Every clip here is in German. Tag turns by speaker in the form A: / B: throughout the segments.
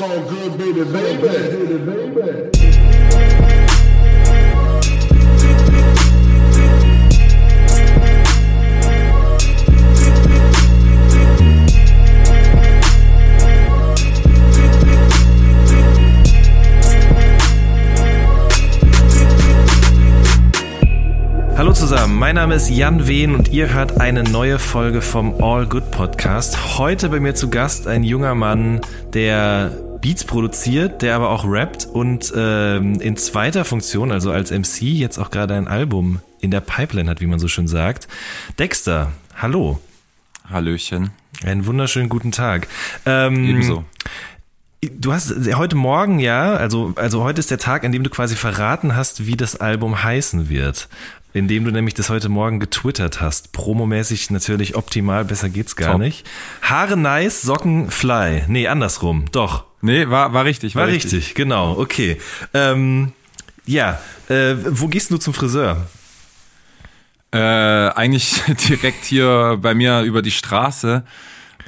A: So good, baby, baby, baby.
B: Hallo zusammen, mein Name ist Jan Wehn und ihr hört eine neue Folge vom All Good Podcast. Heute bei mir zu Gast ein junger Mann, der Beats produziert, der aber auch rappt und ähm, in zweiter Funktion, also als MC, jetzt auch gerade ein Album in der Pipeline hat, wie man so schön sagt. Dexter, hallo.
C: Hallöchen.
B: Einen wunderschönen guten Tag. Ähm,
C: Ebenso.
B: Du hast heute Morgen, ja, also, also heute ist der Tag, an dem du quasi verraten hast, wie das Album heißen wird. Indem du nämlich das heute Morgen getwittert hast. Promomäßig natürlich optimal, besser geht's gar
C: Top.
B: nicht. Haare nice, Socken fly. Nee, andersrum. Doch.
C: Nee, war, war richtig.
B: War, richtig. genau, okay. Ähm, ja, äh, wo gehst du zum Friseur?
C: Äh, eigentlich direkt hier bei mir über die Straße.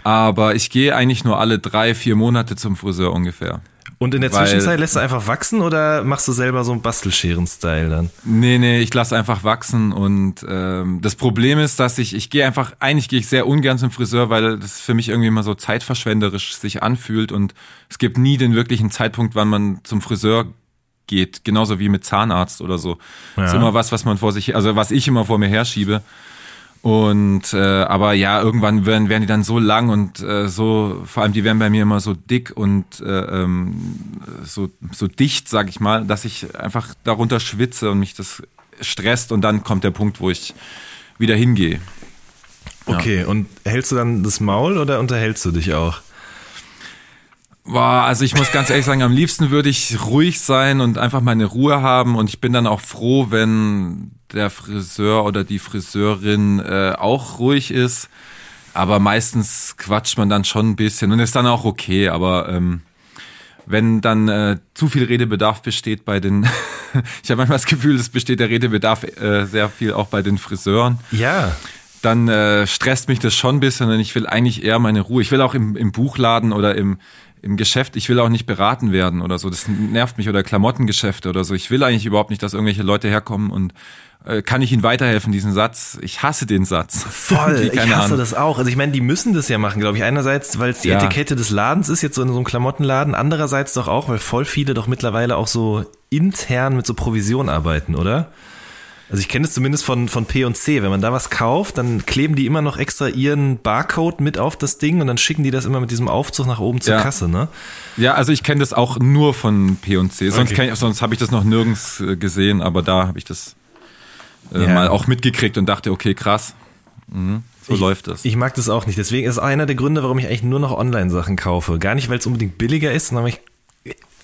C: Aber ich gehe eigentlich nur alle drei, vier Monate zum Friseur ungefähr.
B: Und in der
C: Weil-
B: Zwischenzeit lässt du einfach wachsen oder machst du selber so einen Bastelscheren-Style dann?
C: Nee, nee, ich lasse einfach wachsen und ähm, das Problem ist, dass ich, ich gehe einfach, eigentlich gehe ich sehr ungern zum Friseur, weil das für mich irgendwie immer so zeitverschwenderisch sich anfühlt und es gibt nie den wirklichen Zeitpunkt, wann man zum Friseur geht, genauso wie mit Zahnarzt oder so.
B: Ja.
C: Ist immer was, was man vor sich, also was ich immer vor mir herschiebe. Und äh, aber ja, irgendwann werden, werden die dann so lang und äh, so, vor allem die werden bei mir immer so dick und äh, ähm, so, so dicht, sag ich mal, dass ich einfach darunter schwitze und mich das stresst und dann kommt der Punkt, wo ich wieder hingehe.
B: Okay, und hältst du dann das Maul oder unterhältst du dich auch?
C: Boah, also ich muss ganz ehrlich sagen, am liebsten würde ich ruhig sein und einfach meine Ruhe haben und ich bin dann auch froh, wenn der Friseur oder die Friseurin äh, auch ruhig ist. Aber meistens quatscht man dann schon ein bisschen und ist dann auch okay. Aber ähm, wenn dann äh, zu viel Redebedarf besteht bei den, ich habe manchmal das Gefühl, es besteht der Redebedarf äh, sehr viel auch bei den Friseuren
B: Ja.
C: dann äh, stresst mich das schon ein bisschen und ich will eigentlich eher meine Ruhe. Ich will auch im, im Buchladen oder im, im Geschäft, ich will auch nicht beraten werden oder so. Das nervt mich oder Klamottengeschäfte oder so. Ich will eigentlich überhaupt nicht, dass irgendwelche Leute herkommen und äh, kann ich ihnen weiterhelfen, diesen Satz. Ich hasse den Satz.
B: Voll, ich hasse
C: Ahnung.
B: das auch. Also ich meine, die müssen das ja machen, glaube ich. Einerseits, weil es die
C: Ja.
B: Etikette des Ladens ist, jetzt so in so einem Klamottenladen. Andererseits doch auch, weil voll viele doch mittlerweile auch so intern mit so Provision arbeiten, oder? Also ich kenne es zumindest von, von P&C. Wenn man da was kauft, dann kleben die immer noch extra ihren Barcode mit auf das Ding und dann schicken die das immer mit diesem Aufzug nach oben zur
C: Ja.
B: Kasse, ne?
C: Ja, also ich kenne das auch nur von P&C. Sonst,
B: Okay.
C: kenn ich- sonst habe ich das noch nirgends äh, gesehen, aber da habe ich das äh,
B: Ja.
C: mal auch mitgekriegt und dachte, okay, krass. Mhm, so
B: ich,
C: läuft das.
B: Ich mag das auch nicht. Deswegen ist einer der Gründe, warum ich eigentlich nur noch Online-Sachen kaufe. Gar nicht, weil es unbedingt billiger ist, sondern weil ich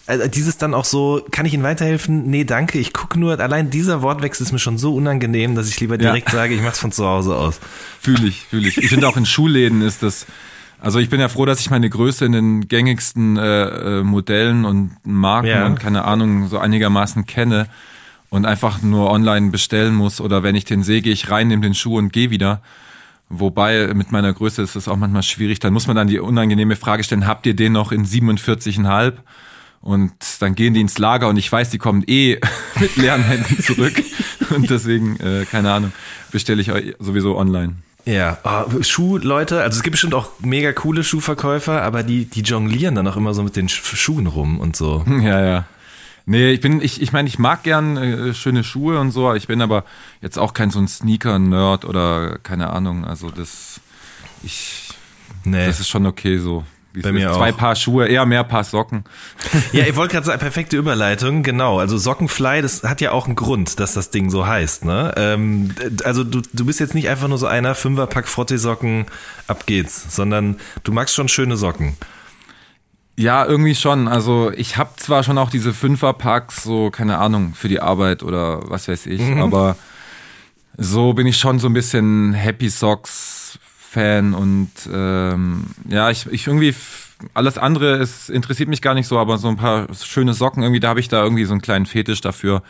B: also dieses dann auch so, kann ich Ihnen weiterhelfen? Nee, danke, ich gucke nur, allein dieser Wortwechsel ist mir schon so unangenehm, dass ich lieber
C: Ja.
B: direkt sage, ich mach's von zu Hause aus.
C: Fühle ich, fühle ich. Ich finde auch in Schulläden ist das. Also ich bin ja froh, dass ich meine Größe in den gängigsten äh, äh, Modellen und Marken
B: Ja.
C: und keine Ahnung so einigermaßen kenne und einfach nur online bestellen muss oder wenn ich den sehe, gehe ich rein, nehme den Schuh und gehe wieder. Wobei mit meiner Größe ist es auch manchmal schwierig. Dann muss man dann die unangenehme Frage stellen: Habt ihr den noch in 47,5? Und dann gehen die ins Lager und ich weiß, die kommen eh mit leeren Händen zurück. Und deswegen, äh, keine Ahnung, bestelle ich sowieso online.
B: Ja, oh, Schuhleute, also es gibt bestimmt auch mega coole Schuhverkäufer, aber die, die jonglieren dann auch immer so mit den Sch- Schuhen rum und so.
C: Ja, ja. Nee, ich bin, ich, ich meine, ich mag gern äh, schöne Schuhe und so, ich bin aber jetzt auch kein so ein Sneaker-Nerd oder keine Ahnung. Also das, ich,
B: Nee.
C: das ist schon okay so. Wie
B: Bei mir
C: ist. Zwei
B: auch.
C: Paar Schuhe, eher mehr Paar Socken.
B: Ja, ich wollte gerade sagen, perfekte Überleitung, genau. Also Sockenfly, das hat ja auch einen Grund, dass das Ding so heißt, ne? Ähm, also du, du bist jetzt nicht einfach nur so einer Fünferpack Frottee-Socken, ab geht's, sondern du magst schon schöne Socken.
C: Ja, irgendwie schon. Also ich habe zwar schon auch diese Fünferpacks, so keine Ahnung, für die Arbeit oder was weiß ich, aber so bin ich schon so ein bisschen Happy Socks Fan und ähm, ja, ich, ich irgendwie alles andere ist, interessiert mich gar nicht so, aber so ein paar schöne Socken irgendwie, da habe ich da irgendwie so einen kleinen Fetisch dafür.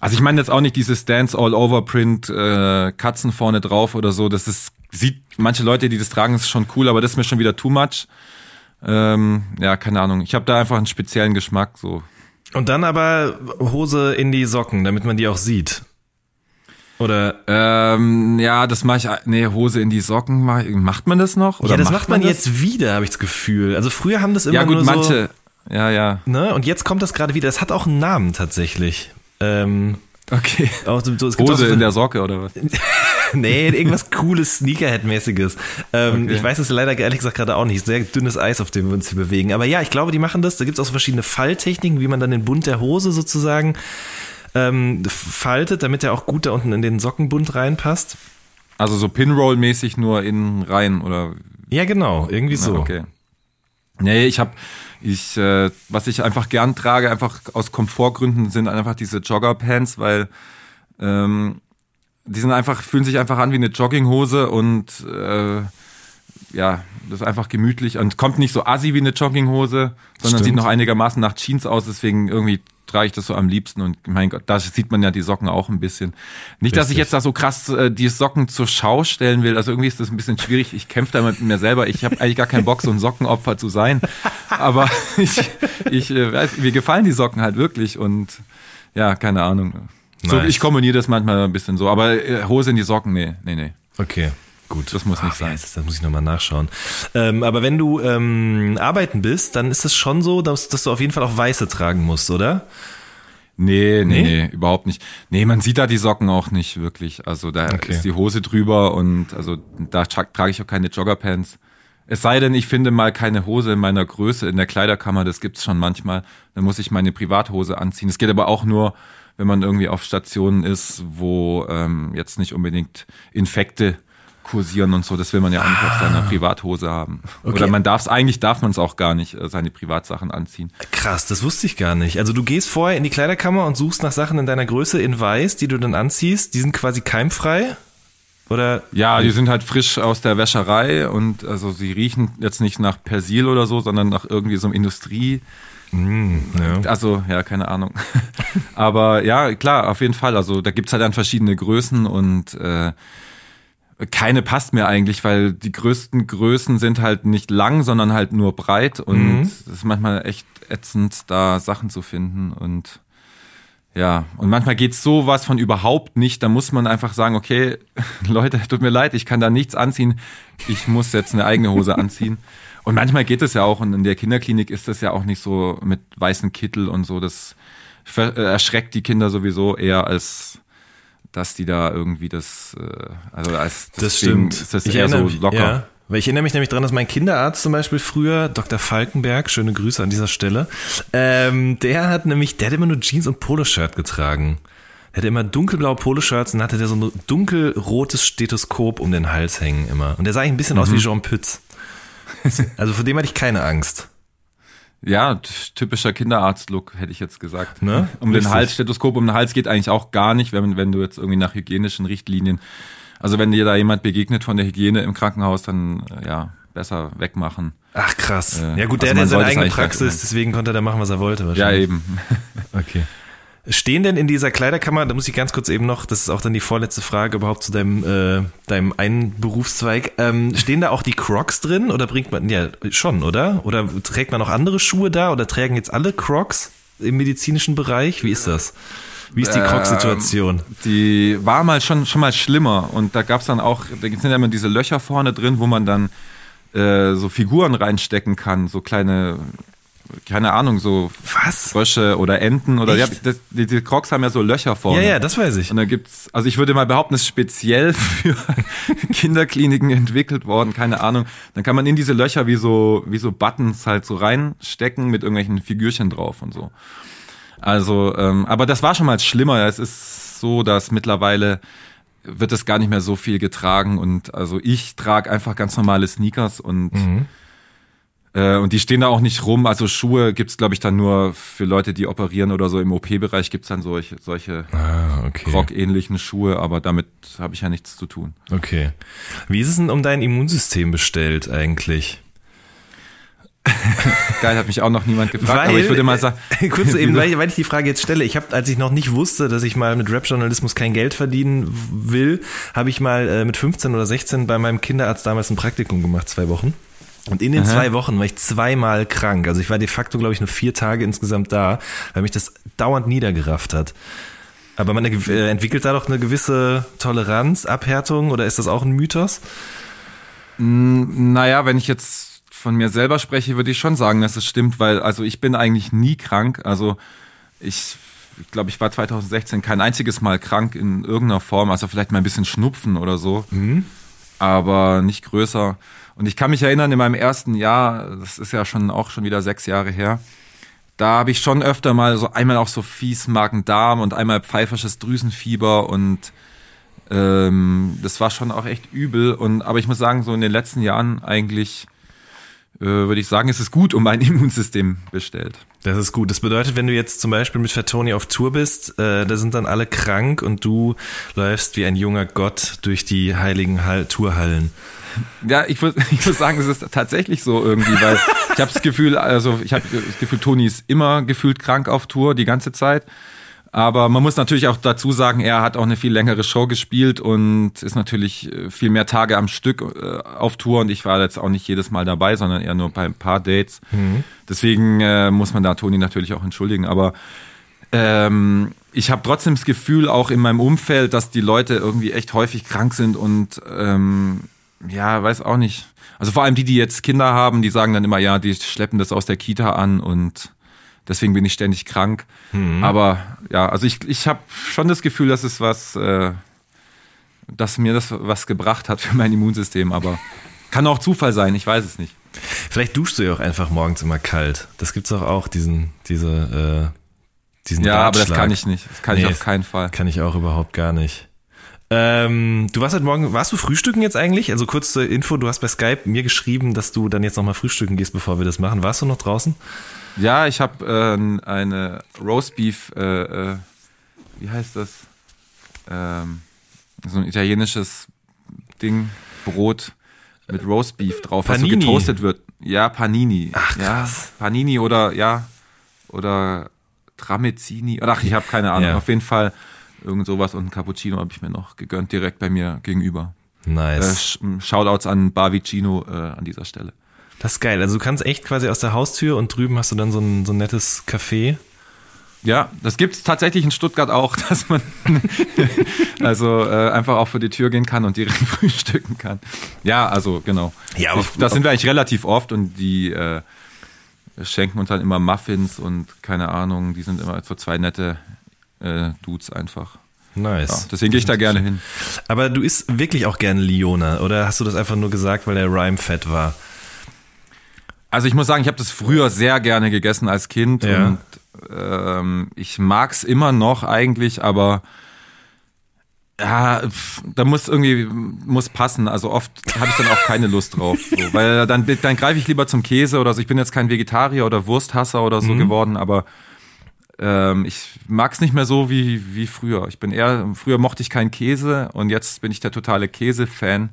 C: Also ich meine jetzt auch nicht dieses Dance All Over Print äh, Katzen vorne drauf oder so. Das ist sieht manche Leute, die das tragen, ist schon cool, aber das ist mir schon wieder too much. Ähm, ja, keine Ahnung. Ich habe da einfach einen speziellen Geschmack. So.
B: Und dann aber Hose in die Socken, damit man die auch sieht. Oder
C: Ähm, ja, das mache ich. Nee, Hose in die Socken. mach- Macht man das noch? Oder
B: ja, das macht man
C: das?
B: jetzt wieder, habe ich das Gefühl. Also früher haben das immer
C: Ja, gut,
B: nur so,
C: manche. Ja, ja.
B: ne? Und jetzt kommt das gerade wieder. Das hat auch einen Namen tatsächlich. Ähm,
C: Okay.
B: auch so, gibt auch
C: Hose
B: so,
C: in der Socke oder was?
B: Nee, irgendwas cooles, Sneakerhead-mäßiges. Ähm,
C: Okay.
B: Ich weiß es leider ehrlich gesagt gerade auch nicht. Sehr dünnes Eis, auf dem wir uns hier bewegen. Aber ja, ich glaube, die machen das. Da gibt es auch so verschiedene Falltechniken, wie man dann den Bund der Hose sozusagen ähm, faltet, damit er auch gut da unten in den Sockenbund reinpasst.
C: Also so Pinroll-mäßig nur innen rein oder
B: Ja, genau, irgendwie
C: Na,
B: so.
C: Okay. Nee, ich habe ich äh, was ich einfach gern trage, einfach aus Komfortgründen sind einfach diese Joggerpants, weil ähm, die sind einfach fühlen sich einfach an wie eine Jogginghose und äh, ja, das ist einfach gemütlich und kommt nicht so assi wie eine Jogginghose, sondern
B: Stimmt.
C: sieht noch einigermaßen nach Jeans aus, deswegen irgendwie trage ich das so am liebsten und mein Gott, da sieht man ja die Socken auch ein bisschen. Nicht, dass ich
B: Richtig.
C: jetzt da so krass äh, die Socken zur Schau stellen will, also irgendwie ist das ein bisschen schwierig. Ich kämpfe da mit mir selber. Ich habe eigentlich gar keinen Bock, so ein Sockenopfer zu sein, aber ich, ich äh, weiß, mir gefallen die Socken halt wirklich und ja, keine Ahnung. So,
B: Nice.
C: ich kombiniere das manchmal ein bisschen so, aber äh, Hose in die Socken, nee, nee, nee.
B: Okay. Gut,
C: Das muss nicht
B: wie
C: sein.
B: das? Das muss ich nochmal nachschauen. Ähm, aber wenn du ähm, arbeiten bist, dann ist es schon so, dass, dass du auf jeden Fall auch weiße tragen musst, oder?
C: Nee,
B: Nee?
C: nee, nee, überhaupt nicht. Nee, man sieht da die Socken auch nicht wirklich. Also da
B: Okay.
C: ist die Hose drüber und also da tra trage ich auch keine Joggerpants. Es sei denn, ich finde mal keine Hose in meiner Größe in der Kleiderkammer, das gibt's schon manchmal. Dann muss ich meine Privathose anziehen. Es geht aber auch nur, wenn man irgendwie auf Stationen ist, wo ähm, jetzt nicht unbedingt Infekte kursieren und so. Das will man ja auch nicht auf seiner Privathose haben.
B: Okay.
C: Oder man darf es, eigentlich darf man es auch gar nicht, äh, seine Privatsachen anziehen.
B: Krass, das wusste ich gar nicht. Also du gehst vorher in die Kleiderkammer und suchst nach Sachen in deiner Größe in weiß, die du dann anziehst. Die sind quasi keimfrei? Oder?
C: Ja, die sind halt frisch aus der Wäscherei und also sie riechen jetzt nicht nach Persil oder so, sondern nach irgendwie so einem Industrie.
B: Ja.
C: Also, ja, keine Ahnung. Aber ja, klar, auf jeden Fall. Also da gibt's halt dann verschiedene Größen und äh, keine passt mir eigentlich, weil die größten Größen sind halt nicht lang, sondern halt nur breit und es ist manchmal echt ätzend, da Sachen zu finden und ja, und manchmal geht's so was von überhaupt nicht. Da muss man einfach sagen, okay, Leute, tut mir leid, ich kann da nichts anziehen. Ich muss jetzt eine eigene Hose anziehen. Und manchmal geht es ja auch, und in der Kinderklinik ist das ja auch nicht so mit weißen Kittel und so. Das äh, erschreckt die Kinder sowieso eher als dass die da irgendwie das, äh, also als
B: Das stimmt.
C: ist das
B: ich
C: eher so
B: mich-
C: locker.
B: Ja, weil ich erinnere mich nämlich dran, dass mein Kinderarzt zum Beispiel früher, Dr. Falkenberg, schöne Grüße an dieser Stelle, ähm, der hat nämlich, der hat immer nur Jeans und Poloshirt getragen. Der hatte immer dunkelblaue Poloshirts und hatte der so ein dunkelrotes Stethoskop um den Hals hängen immer. Und der sah ein bisschen aus
C: Mhm.
B: wie Jean Pütz. Also vor dem hatte ich keine Angst.
C: Ja, typischer Kinderarzt-Look, hätte ich jetzt gesagt.
B: Ne?
C: Um den
B: Richtig.
C: Hals, Stethoskop um den Hals geht eigentlich auch gar nicht, wenn, wenn du jetzt irgendwie nach hygienischen Richtlinien, also wenn dir da jemand begegnet von der Hygiene im Krankenhaus, dann äh, ja, besser wegmachen.
B: Ach krass.
C: Äh,
B: ja gut, der
C: also
B: hat ja seine eigene Praxis, deswegen konnte er da machen, was er wollte
C: Ja,
B: wahrscheinlich.
C: eben.
B: Okay. Stehen denn in dieser Kleiderkammer, da muss ich ganz kurz eben noch, das ist auch dann die vorletzte Frage überhaupt zu deinem, äh, deinem einen Berufszweig, ähm, stehen da auch die Crocs drin oder bringt man, ja schon, oder? Oder trägt man auch andere Schuhe da oder tragen jetzt alle Crocs im medizinischen Bereich? Wie ist das? Wie ist die Crocs-Situation?
C: Die war mal schon, schon mal schlimmer und da gab's dann auch, da sind ja immer diese Löcher vorne drin, wo man dann äh, so Figuren reinstecken kann, so kleine, keine Ahnung, so
B: Was?
C: Frösche oder Enten oder ja, das, die, die Crocs haben ja so Löcher vorne.
B: Ja, ja, das weiß ich.
C: Und da gibt's, also ich würde mal behaupten, es ist speziell für Kinderkliniken entwickelt worden, keine Ahnung. Dann kann man in diese Löcher wie so, wie so Buttons halt so reinstecken mit irgendwelchen Figürchen drauf und so. Also, ähm, aber das war schon mal schlimmer. Es ist so, dass mittlerweile wird es gar nicht mehr so viel getragen und also ich trage einfach ganz normale Sneakers und äh, und die stehen da auch nicht rum. Also Schuhe gibt's glaube ich, dann nur für Leute, die operieren oder so. Im OP-Bereich gibt's dann solche, solche
B: Ah, okay.
C: Rock-ähnlichen Schuhe, aber damit habe ich ja nichts zu tun.
B: Okay. Wie ist es denn um dein Immunsystem bestellt eigentlich?
C: Geil, hat mich auch noch niemand gefragt, aber ich würde mal sagen,
B: äh, kurz eben, weil ich, weil ich die Frage jetzt stelle, ich habe, als ich noch nicht wusste, dass ich mal mit Rap-Journalismus kein Geld verdienen will, habe ich mal äh, mit 15 oder 16 bei meinem Kinderarzt damals ein Praktikum gemacht, zwei Wochen. Und in den
C: Aha.
B: zwei Wochen war ich zweimal krank. Also ich war de facto, glaube ich, nur vier Tage insgesamt da, weil mich das dauernd niedergerafft hat. Aber man äh, entwickelt da doch eine gewisse Toleranz, Abhärtung oder ist das auch ein Mythos?
C: Naja, wenn ich jetzt von mir selber spreche, würde ich schon sagen, dass es stimmt, weil also ich bin eigentlich nie krank. Also ich, ich glaube, ich war 2016 kein einziges Mal krank in irgendeiner Form, also vielleicht mal ein bisschen Schnupfen oder so, aber nicht größer. Und ich kann mich erinnern, in meinem ersten Jahr, das ist ja schon auch schon wieder sechs Jahre her, da habe ich schon öfter mal so einmal auch so fies Magen-Darm und einmal pfeifersches Drüsenfieber und ähm, das war schon auch echt übel. Und aber ich muss sagen, so in den letzten Jahren eigentlich würde ich sagen, ist es gut um mein Immunsystem bestellt.
B: Das ist gut. Das bedeutet, wenn du jetzt zum Beispiel mit Fatoni auf Tour bist, äh, da sind dann alle krank und du läufst wie ein junger Gott durch die heiligen Hall Tourhallen.
C: Ja, ich würde ich würd sagen, es ist tatsächlich so irgendwie, weil ich habe das Gefühl, also ich habe das Gefühl, Toni ist immer gefühlt krank auf Tour die ganze Zeit. Aber man muss natürlich auch dazu sagen, er hat auch eine viel längere Show gespielt und ist natürlich äh, viel mehr Tage am Stück äh, auf Tour und ich war jetzt auch nicht jedes Mal dabei, sondern eher nur bei ein paar Dates. Deswegen äh, muss man da Toni natürlich auch entschuldigen. Aber ähm, ich habe trotzdem das Gefühl, auch in meinem Umfeld, dass die Leute irgendwie echt häufig krank sind und ähm, ja, weiß auch nicht. Also vor allem die, die jetzt Kinder haben, die sagen dann immer, ja, die schleppen das aus der Kita an und deswegen bin ich ständig krank. Aber ja, also ich, ich habe schon das Gefühl, dass es was, äh, dass mir das was gebracht hat für mein Immunsystem, aber kann auch Zufall sein, ich weiß es nicht.
B: Vielleicht duschst du ja auch einfach morgens immer kalt. Das gibt's doch auch, diesen, diese, äh, diesen
C: Ja, aber das
B: Ratschlag.
C: kann ich nicht. Das kann ich
B: Nee,
C: auf keinen Fall.
B: Kann ich auch überhaupt gar nicht. Ähm, du warst heute Morgen, warst du frühstücken jetzt eigentlich? Also kurze Info, du hast bei Skype mir geschrieben, dass du dann jetzt nochmal frühstücken gehst, bevor wir das machen. Warst du noch draußen?
C: Ja, ich habe äh, eine Roastbeef, äh, äh, wie heißt das? Ähm, so ein italienisches Ding, Brot mit Roastbeef drauf, was so
B: Panini.
C: getoastet wird. Ja, Panini.
B: Ach,
C: ja,
B: krass.
C: Panini oder ja, oder Tramezzini. Ach, ich habe keine Ahnung.
B: Ja.
C: Auf jeden Fall irgend sowas und ein Cappuccino habe ich mir noch gegönnt, direkt bei mir gegenüber. Äh,
B: Nice.
C: Sch- Shoutouts an Bavicino äh, an dieser Stelle.
B: Das ist geil. Also du kannst echt quasi aus der Haustür und drüben hast du dann so ein, so ein nettes Café.
C: Ja, das gibt's tatsächlich in Stuttgart auch, dass man also äh, einfach auch vor die Tür gehen kann und direkt frühstücken kann. Ja, also genau.
B: Ja, aber-
C: das sind wir eigentlich relativ oft und die äh, schenken uns dann immer Muffins und keine Ahnung, die sind immer so zwei nette äh, Dudes einfach. Ja,
B: Nice.
C: deswegen gehe ich da gerne hin.
B: Aber du isst wirklich auch gerne Liona oder hast du das einfach nur gesagt, weil der Rhyme fett war?
C: Also ich muss sagen, ich habe das früher sehr gerne gegessen als Kind
B: Ja.
C: und ähm, ich mag's immer noch eigentlich, aber ja, da muss irgendwie muss passen. Also oft habe ich dann auch keine Lust drauf, so, weil dann dann greife ich lieber zum Käse oder so. Ich bin jetzt kein Vegetarier oder Wursthasser oder so geworden, aber ähm, ich mag's nicht mehr so wie wie früher. Ich bin eher früher mochte ich keinen Käse und jetzt bin ich der totale Käse-Fan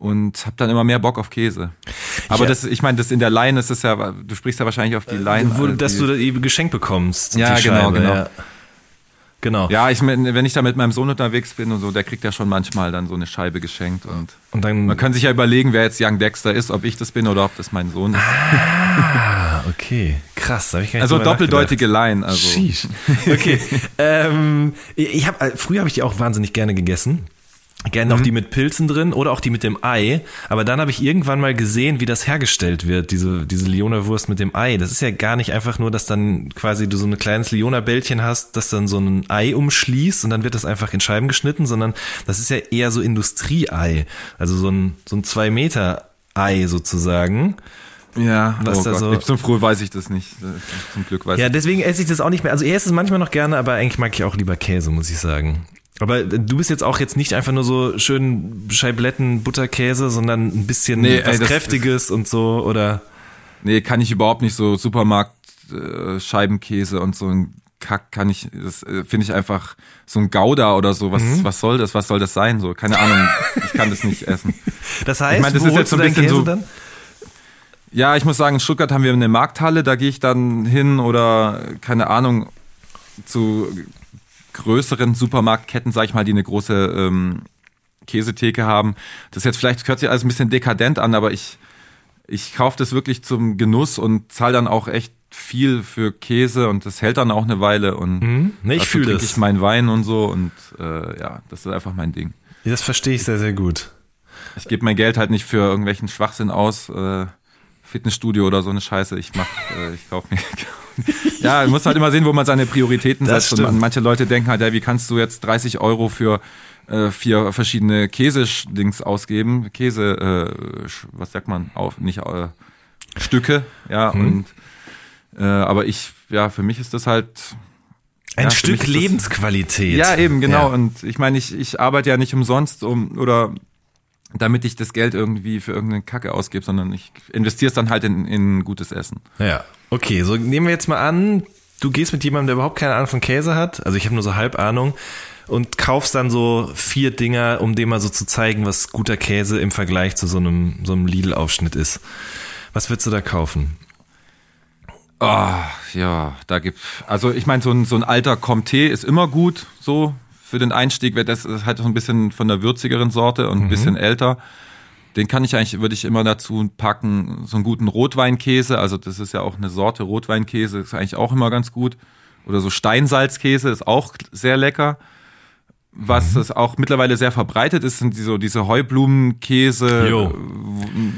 C: und habe dann immer mehr Bock auf Käse. Aber
B: Ja.
C: das, ich meine, das in der Line ist es ja, du sprichst ja wahrscheinlich auf die Line.
B: Wo,
C: äh,
B: dass
C: die-
B: du das eben geschenkt bekommst.
C: Ja, genau,
B: Scheibe,
C: genau.
B: Ja. Genau.
C: ja, ich wenn ich da mit meinem Sohn unterwegs bin und so, der kriegt ja schon manchmal dann so eine Scheibe geschenkt und
B: Und dann.
C: man kann sich ja überlegen, wer jetzt Young Dexter ist, ob ich das bin oder ob das mein Sohn ist.
B: ah, okay. Krass. da Hab ich gar nicht
C: Also doppeldeutige Line,
B: nachgedacht.
C: also.
B: Sheesh. Okay. ähm, ich hab, äh, früher habe ich die auch wahnsinnig gerne gegessen. Gerne auch die mit Pilzen drin oder auch die mit dem Ei. Aber dann habe ich irgendwann mal gesehen, wie das hergestellt wird, diese, diese Liona-Wurst mit dem Ei. Das ist ja gar nicht einfach nur, dass dann quasi du so ein kleines Liona-Bällchen hast, das dann so ein Ei umschließt und dann wird das einfach in Scheiben geschnitten, sondern das ist ja eher so Industrieei. Also so ein, so ein zwei Meter Ei sozusagen.
C: Ja,
B: Was
C: oh
B: da
C: Gott.
B: so-
C: Zum früh weiß ich das nicht. Äh, Zum Glück weiß
B: Ja,
C: ich
B: deswegen esse ich das auch nicht mehr. Also ich esse es manchmal noch gerne, aber eigentlich mag ich auch lieber Käse, muss ich sagen. Aber du bist jetzt auch jetzt nicht einfach nur so schön Scheibletten, Butterkäse, sondern ein bisschen
C: Nee,
B: was
C: ey,
B: Kräftiges und so, oder?
C: Nee, kann ich überhaupt nicht so Supermarkt äh, Scheibenkäse und so ein Kack kann ich das äh, finde ich einfach so ein Gouda oder so, was
B: Mhm.
C: was soll das? Was soll das sein so? Keine Ahnung, ich kann das nicht essen.
B: Das heißt,
C: Ich meine, das
B: wo
C: ist jetzt so ein bisschen
B: Käse
C: so-
B: dann?
C: Ja, ich muss sagen, in Stuttgart haben wir eine Markthalle, da gehe ich dann hin oder keine Ahnung zu größeren Supermarktketten, sag ich mal, die eine große ähm, Käsetheke haben. Das jetzt vielleicht hört sich alles ein bisschen dekadent an, aber ich ich kaufe das wirklich zum Genuss und zahle dann auch echt viel für Käse und das hält dann auch eine Weile und
B: Mhm. Nee, ich
C: dazu
B: fühl
C: trinke
B: das.
C: ich meinen Wein und so und äh, ja, das ist einfach mein Ding.
B: Das verstehe ich sehr, sehr gut.
C: Ich gebe mein Geld halt nicht für irgendwelchen Schwachsinn aus, äh, Fitnessstudio oder so eine Scheiße. Ich mach, äh, ich kaufe mir. ja, man muss halt immer sehen, wo man seine Prioritäten
B: Das
C: setzt. Und
B: stimmt.
C: man- manche Leute denken halt, ja, wie kannst du jetzt 30 Euro für äh, vier verschiedene Käse-Dings ausgeben? Käse, äh, was sagt man? Auf, nicht äh, Stücke, ja,
B: Hm.
C: und äh, aber ich, ja, für mich ist das halt
B: Ein
C: Ja,
B: Stück
C: ist das-
B: Lebensqualität.
C: ja, eben, genau.
B: Ja.
C: Und ich meine, ich, ich arbeite ja nicht umsonst um oder damit ich das Geld irgendwie für irgendeine Kacke ausgebe, sondern ich investiere es dann halt in, in gutes Essen.
B: Ja, okay, so nehmen wir jetzt mal an, du gehst mit jemandem, der überhaupt keine Ahnung von Käse hat, also ich habe nur so halb Ahnung, und kaufst dann so vier Dinger, um dem mal so zu zeigen, was guter Käse im Vergleich zu so einem, so einem Lidl-Aufschnitt ist. Was würdest du da kaufen?
C: Ah, ja, da gibt also ich meine, so ein, so ein alter Comté ist immer gut, so für den Einstieg, weil das ist halt so ein bisschen von der würzigeren Sorte und ein bisschen älter. Den kann ich eigentlich, würde ich immer dazu packen, so einen guten Rotweinkäse, also das ist ja auch eine Sorte Rotweinkäse, ist eigentlich auch immer ganz gut. Oder so Steinsalzkäse ist auch sehr lecker. Was es auch mittlerweile sehr verbreitet ist, sind die, so diese Heublumenkäse.
B: Jo.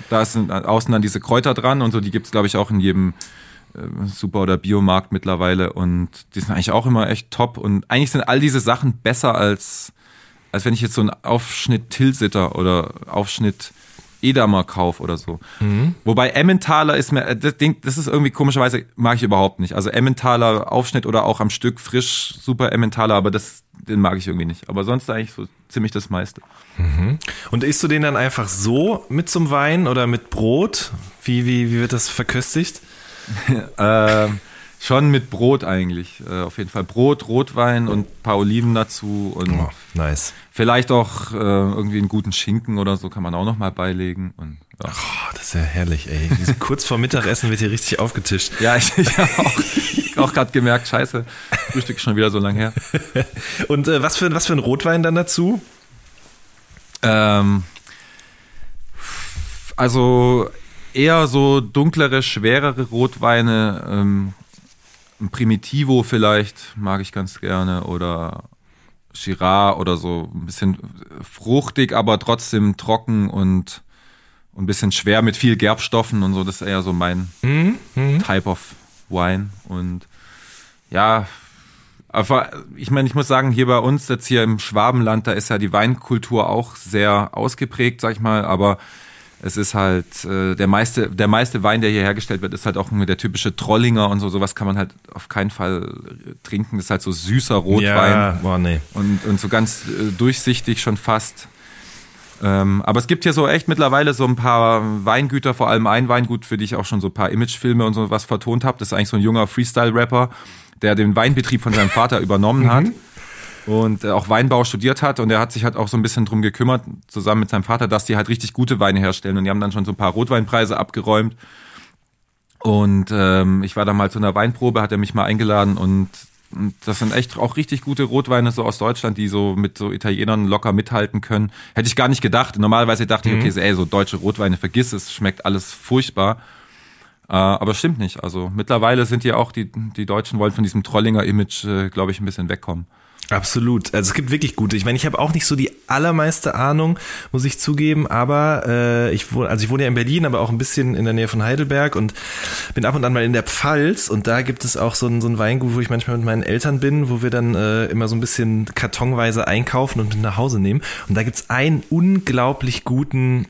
C: Da sind außen dann diese Kräuter dran und so, die gibt's glaube ich, auch in jedem äh, Super- oder Biomarkt mittlerweile. Und die sind eigentlich auch immer echt top. Und eigentlich sind all diese Sachen besser als, als wenn ich jetzt so einen Aufschnitt Tilsiter oder Aufschnitt Edamer kauf oder so. Wobei Emmentaler ist mir, äh, das Ding, das ist irgendwie komischerweise, mag ich überhaupt nicht. Also Emmentaler Aufschnitt oder auch am Stück frisch, super Emmentaler, aber das, den mag ich irgendwie nicht. Aber sonst eigentlich so ziemlich das meiste.
B: Und isst du den dann einfach so mit zum Wein oder mit Brot? Wie, wie, wie wird das verköstigt?
C: Ähm, schon mit Brot eigentlich. Äh, auf jeden Fall Brot, Rotwein und ein paar Oliven dazu und
B: Oh, nice.
C: vielleicht auch äh, irgendwie einen guten Schinken oder so kann man auch noch mal beilegen. Und, ja.
B: Oh, das ist ja herrlich, ey. Kurz vor Mittagessen wird hier richtig aufgetischt.
C: Ja, ich, ich habe auch, auch gerade gemerkt, scheiße, Frühstück ist schon wieder so lang her.
B: Und äh, was, für, was für ein Rotwein dann dazu?
C: Ähm, also eher so dunklere, schwerere Rotweine, ähm, ein Primitivo vielleicht mag ich ganz gerne oder Shiraz oder so. Ein bisschen fruchtig, aber trotzdem trocken und ein bisschen schwer mit viel Gerbstoffen und so. Das ist eher so mein Type of Wine. Und ja, aber ich meine, ich muss sagen, hier bei uns jetzt hier im Schwabenland, da ist ja die Weinkultur auch sehr ausgeprägt, sag ich mal, aber es ist halt äh, der meiste der meiste Wein, der hier hergestellt wird, ist halt auch nur der typische Trollinger und so sowas kann man halt auf keinen Fall äh, trinken, das ist halt so süßer Rotwein
B: Ja, boah, nee.
C: und, und so ganz äh, durchsichtig schon fast. Ähm, aber es gibt hier so echt mittlerweile so ein paar Weingüter, vor allem ein Weingut, für die ich auch schon so ein paar Imagefilme und so was vertont habe. Das ist eigentlich so ein junger Freestyle-Rapper, der den Weinbetrieb von seinem Vater übernommen hat und äh, auch Weinbau studiert hat und der hat sich halt auch so ein bisschen drum gekümmert, zusammen mit seinem Vater, dass die halt richtig gute Weine herstellen und die haben dann schon so ein paar Rotweinpreise abgeräumt und ähm, ich war da mal zu einer Weinprobe, hat er mich mal eingeladen und, und das sind echt auch richtig gute Rotweine so aus Deutschland, die so mit so Italienern locker mithalten können. Hätte ich gar nicht gedacht. Normalerweise dachte ich, okay, so, ey, so deutsche Rotweine, vergiss es, schmeckt alles furchtbar. Äh, aber stimmt nicht. Also mittlerweile sind ja auch die, die Deutschen wollen von diesem Trollinger-Image, äh, glaube ich, ein bisschen wegkommen.
B: Absolut. Also es gibt wirklich gute. Ich meine, ich habe auch nicht so die allermeiste Ahnung, muss ich zugeben, aber äh, ich wohne, also ich wohne ja in Berlin, aber auch ein bisschen in der Nähe von Heidelberg und bin ab und an mal in der Pfalz und da gibt es auch so ein, so ein Weingut, wo ich manchmal mit meinen Eltern bin, wo wir dann äh, immer so ein bisschen kartonweise einkaufen und mit nach Hause nehmen. Und da gibt's einen unglaublich guten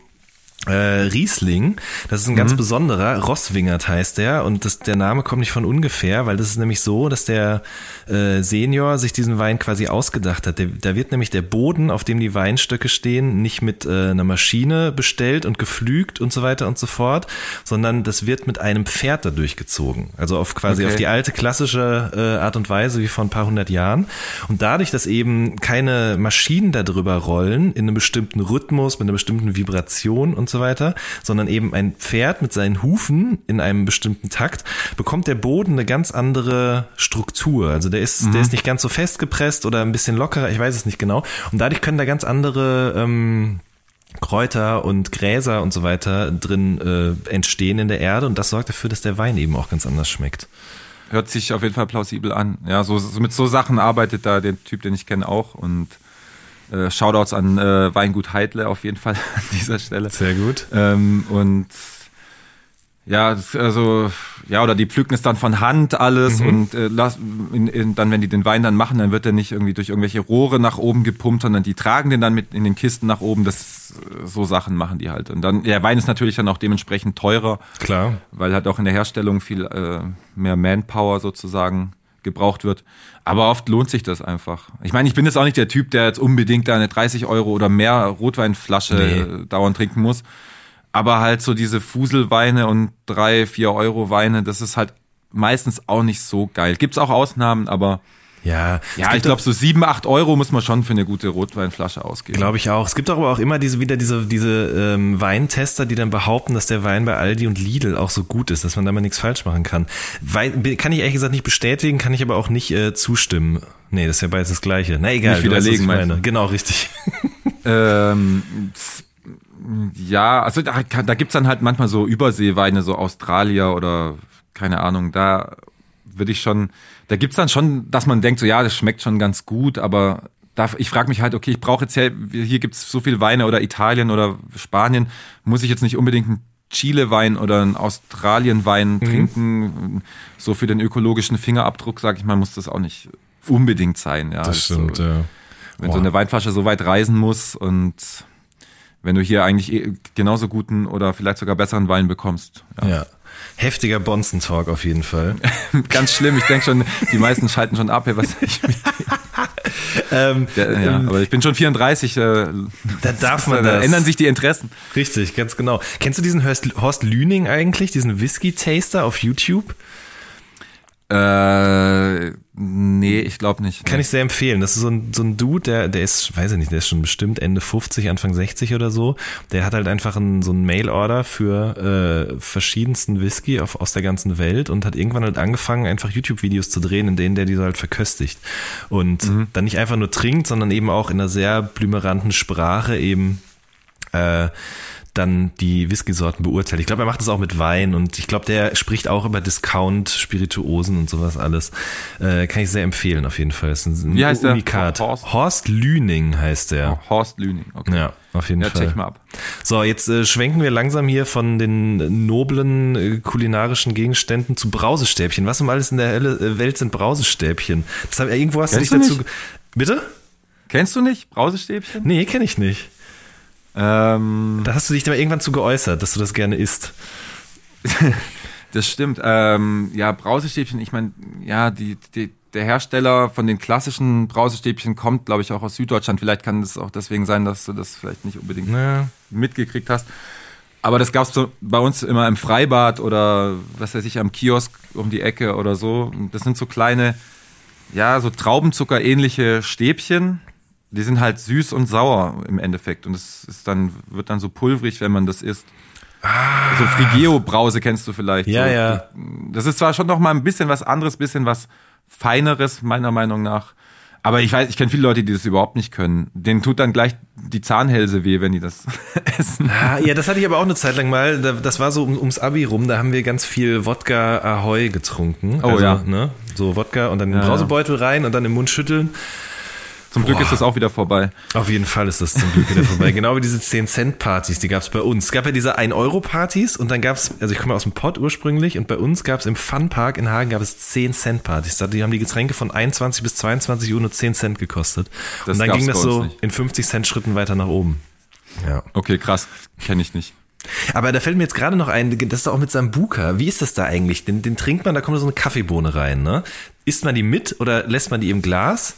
B: äh, Riesling. Das ist ein ganz besonderer. Rosswingert heißt der. Und das, der Name kommt nicht von ungefähr, weil das ist nämlich so, dass der äh, Senior sich diesen Wein quasi ausgedacht hat. Der, da wird nämlich der Boden, auf dem die Weinstöcke stehen, nicht mit äh, einer Maschine bestellt und geflügt und so weiter und so fort, sondern das wird mit einem Pferd da durchgezogen. Also auf quasi
C: Okay.
B: auf die alte klassische äh, Art und Weise wie vor ein paar hundert Jahren. Und dadurch, dass eben keine Maschinen da drüber rollen, in einem bestimmten Rhythmus, mit einer bestimmten Vibration und so weiter, sondern eben ein Pferd mit seinen Hufen in einem bestimmten Takt, bekommt der Boden eine ganz andere Struktur. Also der ist, der ist nicht ganz so festgepresst oder ein bisschen lockerer, ich weiß es nicht genau. Und dadurch können da ganz andere ähm, Kräuter und Gräser und so weiter drin äh, entstehen in der Erde und das sorgt dafür, dass der Wein eben auch ganz anders schmeckt.
C: Hört sich auf jeden Fall plausibel an. Ja, so, so mit so Sachen arbeitet da der Typ, den ich kenne, auch. Und äh, Shoutouts an äh, Weingut Heidle auf jeden Fall an dieser Stelle.
B: Sehr gut.
C: Ähm, und ja, also ja, oder die pflücken es dann von Hand alles und äh, las, in, in, dann, wenn die den Wein dann machen, dann wird er nicht irgendwie durch irgendwelche Rohre nach oben gepumpt, sondern die tragen den dann mit in den Kisten nach oben. Das so Sachen machen die halt. Und dann der Wein ist natürlich dann auch dementsprechend teurer,
B: Klar.
C: weil halt auch in der Herstellung viel äh, mehr Manpower sozusagen gebraucht wird. Aber oft lohnt sich das einfach. Ich meine, ich bin jetzt auch nicht der Typ, der jetzt unbedingt da eine 30 Euro oder mehr Rotweinflasche
B: Nee.
C: dauernd trinken muss. Aber halt so diese Fuselweine und drei, vier Euro Weine, das ist halt meistens auch nicht so geil. Gibt's auch Ausnahmen, aber
B: Ja,
C: ja, ich glaube, so sieben, acht Euro muss man schon für eine gute Rotweinflasche ausgeben.
B: Glaube ich auch. Es gibt aber auch immer diese wieder diese diese ähm, Weintester, die dann behaupten, dass der Wein bei Aldi und Lidl auch so gut ist, dass man da mal nichts falsch machen kann. Wein, kann ich ehrlich gesagt nicht bestätigen, kann ich aber auch nicht äh, zustimmen. Nee, das ist ja beides das Gleiche. Na egal,
C: Nicht
B: weißt,
C: widerlegen,
B: ich
C: meinst
B: meine. Genau, richtig.
C: Ähm, ja, also da, da gibt's dann halt manchmal so Überseeweine, so Australier oder keine Ahnung, da würde ich schon, da gibt's dann schon, dass man denkt, so ja, das schmeckt schon ganz gut, aber da, ich frage mich halt, okay, ich brauche jetzt hier, hier gibt's so viel Weine oder Italien oder Spanien, muss ich jetzt nicht unbedingt einen Chile-Wein oder einen Australien-Wein trinken, so für den ökologischen Fingerabdruck, sage ich mal, muss das auch nicht unbedingt sein. Ja,
B: Das
C: Also,
B: stimmt, ja.
C: wenn
B: Boah.
C: so eine Weinflasche so weit reisen muss und wenn du hier eigentlich eh genauso guten oder vielleicht sogar besseren Wein bekommst. Ja.
B: Ja. Heftiger Bonzen-Talk auf jeden Fall.
C: Ganz schlimm, ich denke schon, die meisten schalten schon ab, was ich
B: ähm,
C: der, ja,
B: ähm,
C: aber ich bin schon 34, äh,
B: da darf man
C: da
B: das.
C: ändern sich die Interessen.
B: Richtig, ganz genau. Kennst du diesen Horst, Horst Lüning eigentlich, diesen Whisky-Taster auf YouTube?
C: Äh, nee, ich glaube nicht.
B: Kann
C: nee.
B: ich sehr empfehlen. Das ist so ein, so ein Dude, der, der ist, weiß ich nicht, der ist schon bestimmt Ende 50, Anfang 60 oder so. Der hat halt einfach einen, so einen Mail-Order für äh, verschiedensten Whisky auf, aus der ganzen Welt und hat irgendwann halt angefangen, einfach YouTube-Videos zu drehen, in denen der diese halt verköstigt. Und dann nicht einfach nur trinkt, sondern eben auch in einer sehr blümeranten Sprache eben äh, dann die Whisky-Sorten beurteilt. Ich glaube, er macht das auch mit Wein und ich glaube, der spricht auch über Discount, Spirituosen und sowas alles. Äh, kann ich sehr empfehlen, auf jeden Fall. Ist ein,
C: Wie heißt der?
B: Unikat.
C: Horst?
B: Horst Lüning heißt der.
C: Oh, Horst Lüning, okay.
B: Ja, auf jeden
C: Ja,
B: Fall.
C: check mal ab.
B: So, jetzt äh, schwenken wir langsam hier von den noblen äh, kulinarischen Gegenständen zu Brausestäbchen. Was um alles in der äh, Welt sind Brausestäbchen? Das hab, irgendwo hast
C: Kennst
B: du dich dazu. Bitte?
C: Kennst du nicht Brausestäbchen?
B: Nee, kenne ich nicht.
C: Ähm,
B: Da hast du dich aber irgendwann zu geäußert, dass du das gerne isst.
C: Das stimmt. Ähm, ja, Brausestäbchen, ich meine, ja, die, die, der Hersteller von den klassischen Brausestäbchen kommt, glaube ich, auch aus Süddeutschland. Vielleicht kann es auch deswegen sein, dass du das vielleicht nicht unbedingt
B: Ja.
C: mitgekriegt hast. Aber das gab's so bei uns immer im Freibad oder was weiß ich, am Kiosk um die Ecke oder so. Das sind so kleine, ja, so Traubenzucker-ähnliche Stäbchen. Die sind halt süß und sauer im Endeffekt. Und es ist dann, wird dann so pulverig, wenn man das isst. So Frigeo-Brause kennst du vielleicht.
B: Ah. Ja,
C: so.
B: ja.
C: Das ist zwar schon noch mal ein bisschen was anderes, bisschen was Feineres, meiner Meinung nach. Aber ich weiß, ich kenne viele Leute, die das überhaupt nicht können. Denen tut dann gleich die Zahnhälse weh, wenn die das essen.
B: Ah, ja, das hatte ich aber auch eine Zeit lang mal. Da- Das war so um, ums Abi rum. Da haben wir ganz viel Wodka Ahoi getrunken.
C: Oh,
B: also,
C: ja.
B: Ne, so Wodka und dann in den
C: ja.
B: Brausebeutel rein und dann im Mund schütteln.
C: Zum Glück
B: Boah.
C: ist das auch wieder vorbei.
B: Auf jeden Fall ist das zum Glück wieder vorbei. Genau wie diese 10-Cent-Partys, die gab es bei uns. Es gab ja diese 1-Euro-Partys und dann gab es, also ich komme aus dem Pott ursprünglich und bei uns gab es im Funpark in Hagen gab es 10-Cent-Partys. Da die haben die Getränke von 21 bis 22 Uhr nur 10 Cent gekostet.
C: Das
B: und dann ging das so
C: nicht.
B: in 50 Cent Schritten weiter nach oben. Ja.
C: Okay, krass. Kenne ich nicht.
B: Aber da fällt mir jetzt gerade noch ein, das ist doch auch mit Sambuka. Wie ist das da eigentlich? Den, den trinkt man, da kommt so eine Kaffeebohne rein, ne? Isst man die mit oder lässt man die im Glas?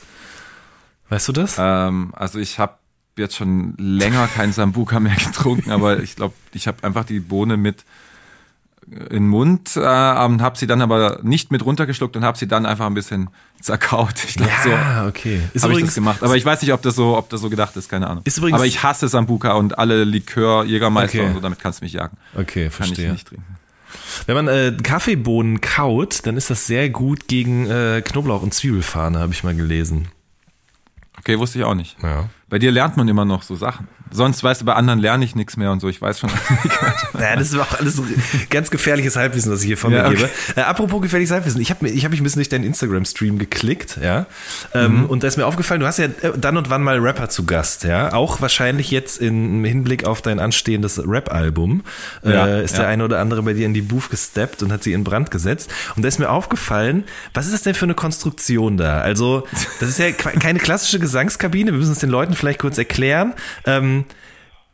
B: Weißt du das?
C: Ähm, also ich habe jetzt schon länger kein Sambuka mehr getrunken, aber ich glaube, ich habe einfach die Bohne mit in den Mund äh, und habe sie dann aber nicht mit runtergeschluckt und habe sie dann einfach ein bisschen zerkaut. Ich glaube, so
B: ja, okay. Ist
C: habe ich
B: übrigens-
C: das gemacht. Aber ich weiß nicht, ob das so, ob das so gedacht ist, keine Ahnung.
B: Ist übrigens-
C: aber ich hasse Sambuka und alle Likör, Jägermeister
B: Okay.
C: und so, damit kannst du mich jagen.
B: Okay,
C: Kann
B: verstehe.
C: ich nicht trinken.
B: Wenn man äh, Kaffeebohnen kaut, dann ist das sehr gut gegen äh, Knoblauch und Zwiebelfahne, habe ich mal gelesen.
C: Okay, wusste ich auch nicht.
B: Ja.
C: Bei dir lernt man immer noch so Sachen. Sonst weißt du, bei anderen lerne ich nichts mehr und so. Ich weiß schon.
B: naja, das ist auch alles ganz gefährliches Halbwissen, was ich hier von ja, mir okay. gebe. Äh, apropos gefährliches Halbwissen, ich habe ich hab mich ein bisschen durch deinen Instagram-Stream geklickt, ja. Ähm, mhm. Und da ist mir aufgefallen, du hast ja äh, dann und wann mal Rapper zu Gast, ja. Auch wahrscheinlich jetzt im Hinblick auf dein anstehendes Rap-Album ja, äh, ist ja. der eine oder andere bei dir in die Booth gesteppt und hat sie in Brand gesetzt. Und da ist mir aufgefallen, was ist das denn für eine Konstruktion da? Also, das ist ja keine klassische Gesangskabine. Wir müssen es den Leuten vielleicht kurz erklären. Ähm,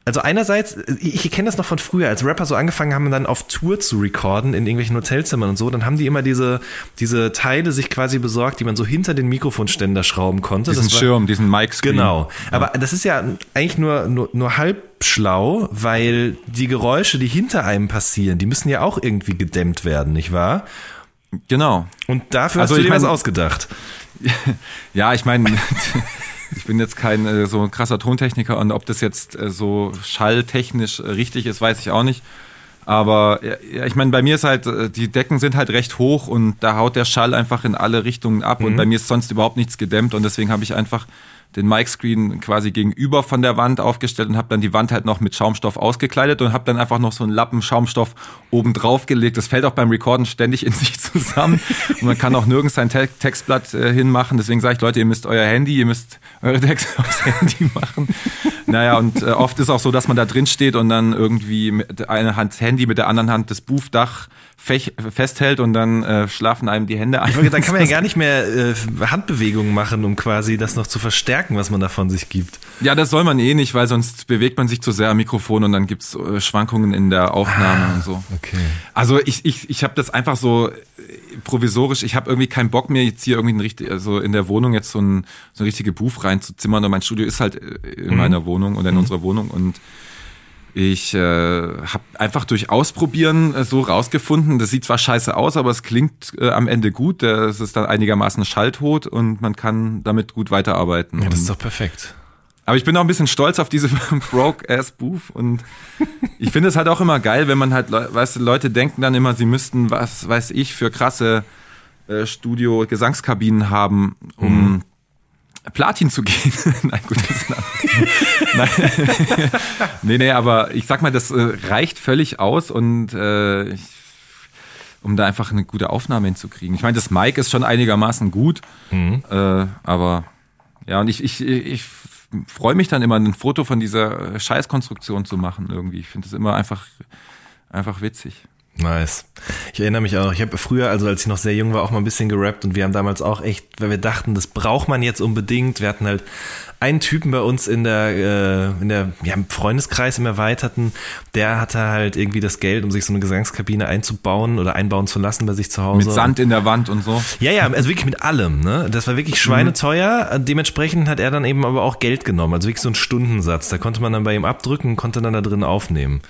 B: also einerseits, ich kenne das noch von früher, als Rapper so angefangen haben, dann auf Tour zu recorden in irgendwelchen Hotelzimmern und so, dann haben die immer diese, diese Teile sich quasi besorgt, die man so hinter den Mikrofonständer schrauben konnte.
C: Diesen
B: war,
C: Schirm, diesen Mic-Screen.
B: Genau. Ja. Aber das ist ja eigentlich nur, nur, nur halb schlau, weil die Geräusche, die hinter einem passieren, die müssen ja auch irgendwie gedämmt werden, nicht wahr?
C: Genau.
B: Und dafür also hast du dir mein, was ausgedacht.
C: Ja, ich meine, ich bin jetzt kein äh, so ein krasser Tontechniker und ob das jetzt äh, so schalltechnisch äh, richtig ist, weiß ich auch nicht. Aber ja, ich meine, bei mir ist halt, äh, die Decken sind halt recht hoch und da haut der Schall einfach in alle Richtungen ab mhm. und bei mir ist sonst überhaupt nichts gedämmt und deswegen habe ich einfach den Mic-Screen quasi gegenüber von der Wand aufgestellt und habe dann die Wand halt noch mit Schaumstoff ausgekleidet und habe dann einfach noch so einen Lappen Schaumstoff oben drauf gelegt. Das fällt auch beim Recorden ständig in sich zusammen und man kann auch nirgends sein Te Textblatt äh, hinmachen. Deswegen sage ich, Leute, ihr müsst euer Handy, ihr müsst eure Texte aufs Handy machen. Naja, und äh, oft ist auch so, dass man da drin steht und dann irgendwie mit einer Hand Handy, mit der anderen Hand das Buchdach festhält und dann äh, schlafen einem die Hände ein.
B: Dann kann man ja gar nicht mehr äh, Handbewegungen machen, um quasi das noch zu verstärken, was man da von sich gibt.
C: Ja, das soll man eh nicht, weil sonst bewegt man sich zu sehr am Mikrofon und dann gibt's äh, Schwankungen in der Aufnahme ah, und so.
B: Okay.
C: Also ich, ich, ich habe das einfach so äh, provisorisch, ich habe irgendwie keinen Bock mehr jetzt hier irgendwie ein richtig, also in der Wohnung jetzt so, ein, so richtige Buch reinzuzimmern und mein Studio ist halt äh, in mhm. meiner Wohnung oder in mhm. unserer Wohnung und ich äh, habe einfach durch Ausprobieren äh, so rausgefunden, das sieht zwar scheiße aus, aber es klingt äh, am Ende gut. Es ist dann einigermaßen schalltot und man kann damit gut weiterarbeiten.
B: Ja, das ist doch perfekt.
C: Aber ich bin auch ein bisschen stolz auf diese Broke-Ass-Booth und ich finde es halt auch immer geil, wenn man halt, weißt du, Leute denken dann immer, sie müssten, was weiß ich, für krasse äh, Studio-Gesangskabinen haben, um mhm Platin zu gehen. Nein, gut, das ist Nein. nee, nee, aber ich sag mal, das äh, reicht völlig aus und äh, ich, um da einfach eine gute Aufnahme hinzukriegen. Ich meine, das Mic ist schon einigermaßen gut, mhm. äh, aber ja, und ich, ich, ich freue mich dann immer, ein Foto von dieser Scheißkonstruktion zu machen irgendwie. Ich finde es immer einfach, einfach witzig.
B: Nice. Ich erinnere mich auch, ich habe früher, also als ich noch sehr jung war, auch mal ein bisschen gerappt und wir haben damals auch echt, weil wir dachten, das braucht man jetzt unbedingt. Wir hatten halt einen Typen bei uns in der, äh, in der, ja, im Freundeskreis im Erweiterten, der hatte halt irgendwie das Geld, um sich so eine Gesangskabine einzubauen oder einbauen zu lassen bei sich zu Hause.
C: Mit Sand in der Wand und so.
B: Ja, ja, also wirklich mit allem, ne? Das war wirklich schweineteuer. Mhm. Dementsprechend hat er dann eben aber auch Geld genommen, also wirklich so einen Stundensatz. Da konnte man dann bei ihm abdrücken, konnte dann da drin aufnehmen.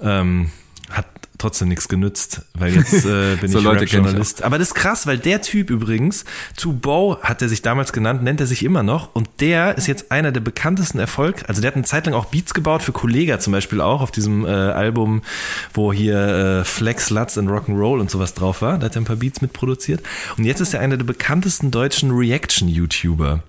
B: Ähm, hat trotzdem nichts genützt, weil jetzt äh, bin so ich Rap-Journalist. Aber das ist krass, weil der Typ übrigens, To Bow hat er sich damals genannt, nennt er sich immer noch und der ist jetzt einer der bekanntesten Erfolg. Also der hat eine Zeit lang auch Beats gebaut für Kollega zum Beispiel auch auf diesem äh, Album, wo hier äh, Flex, Lutz und Rock'n'Roll und sowas drauf war. Da hat er ein paar Beats mitproduziert und jetzt ist er einer der bekanntesten deutschen Reaction-YouTuber.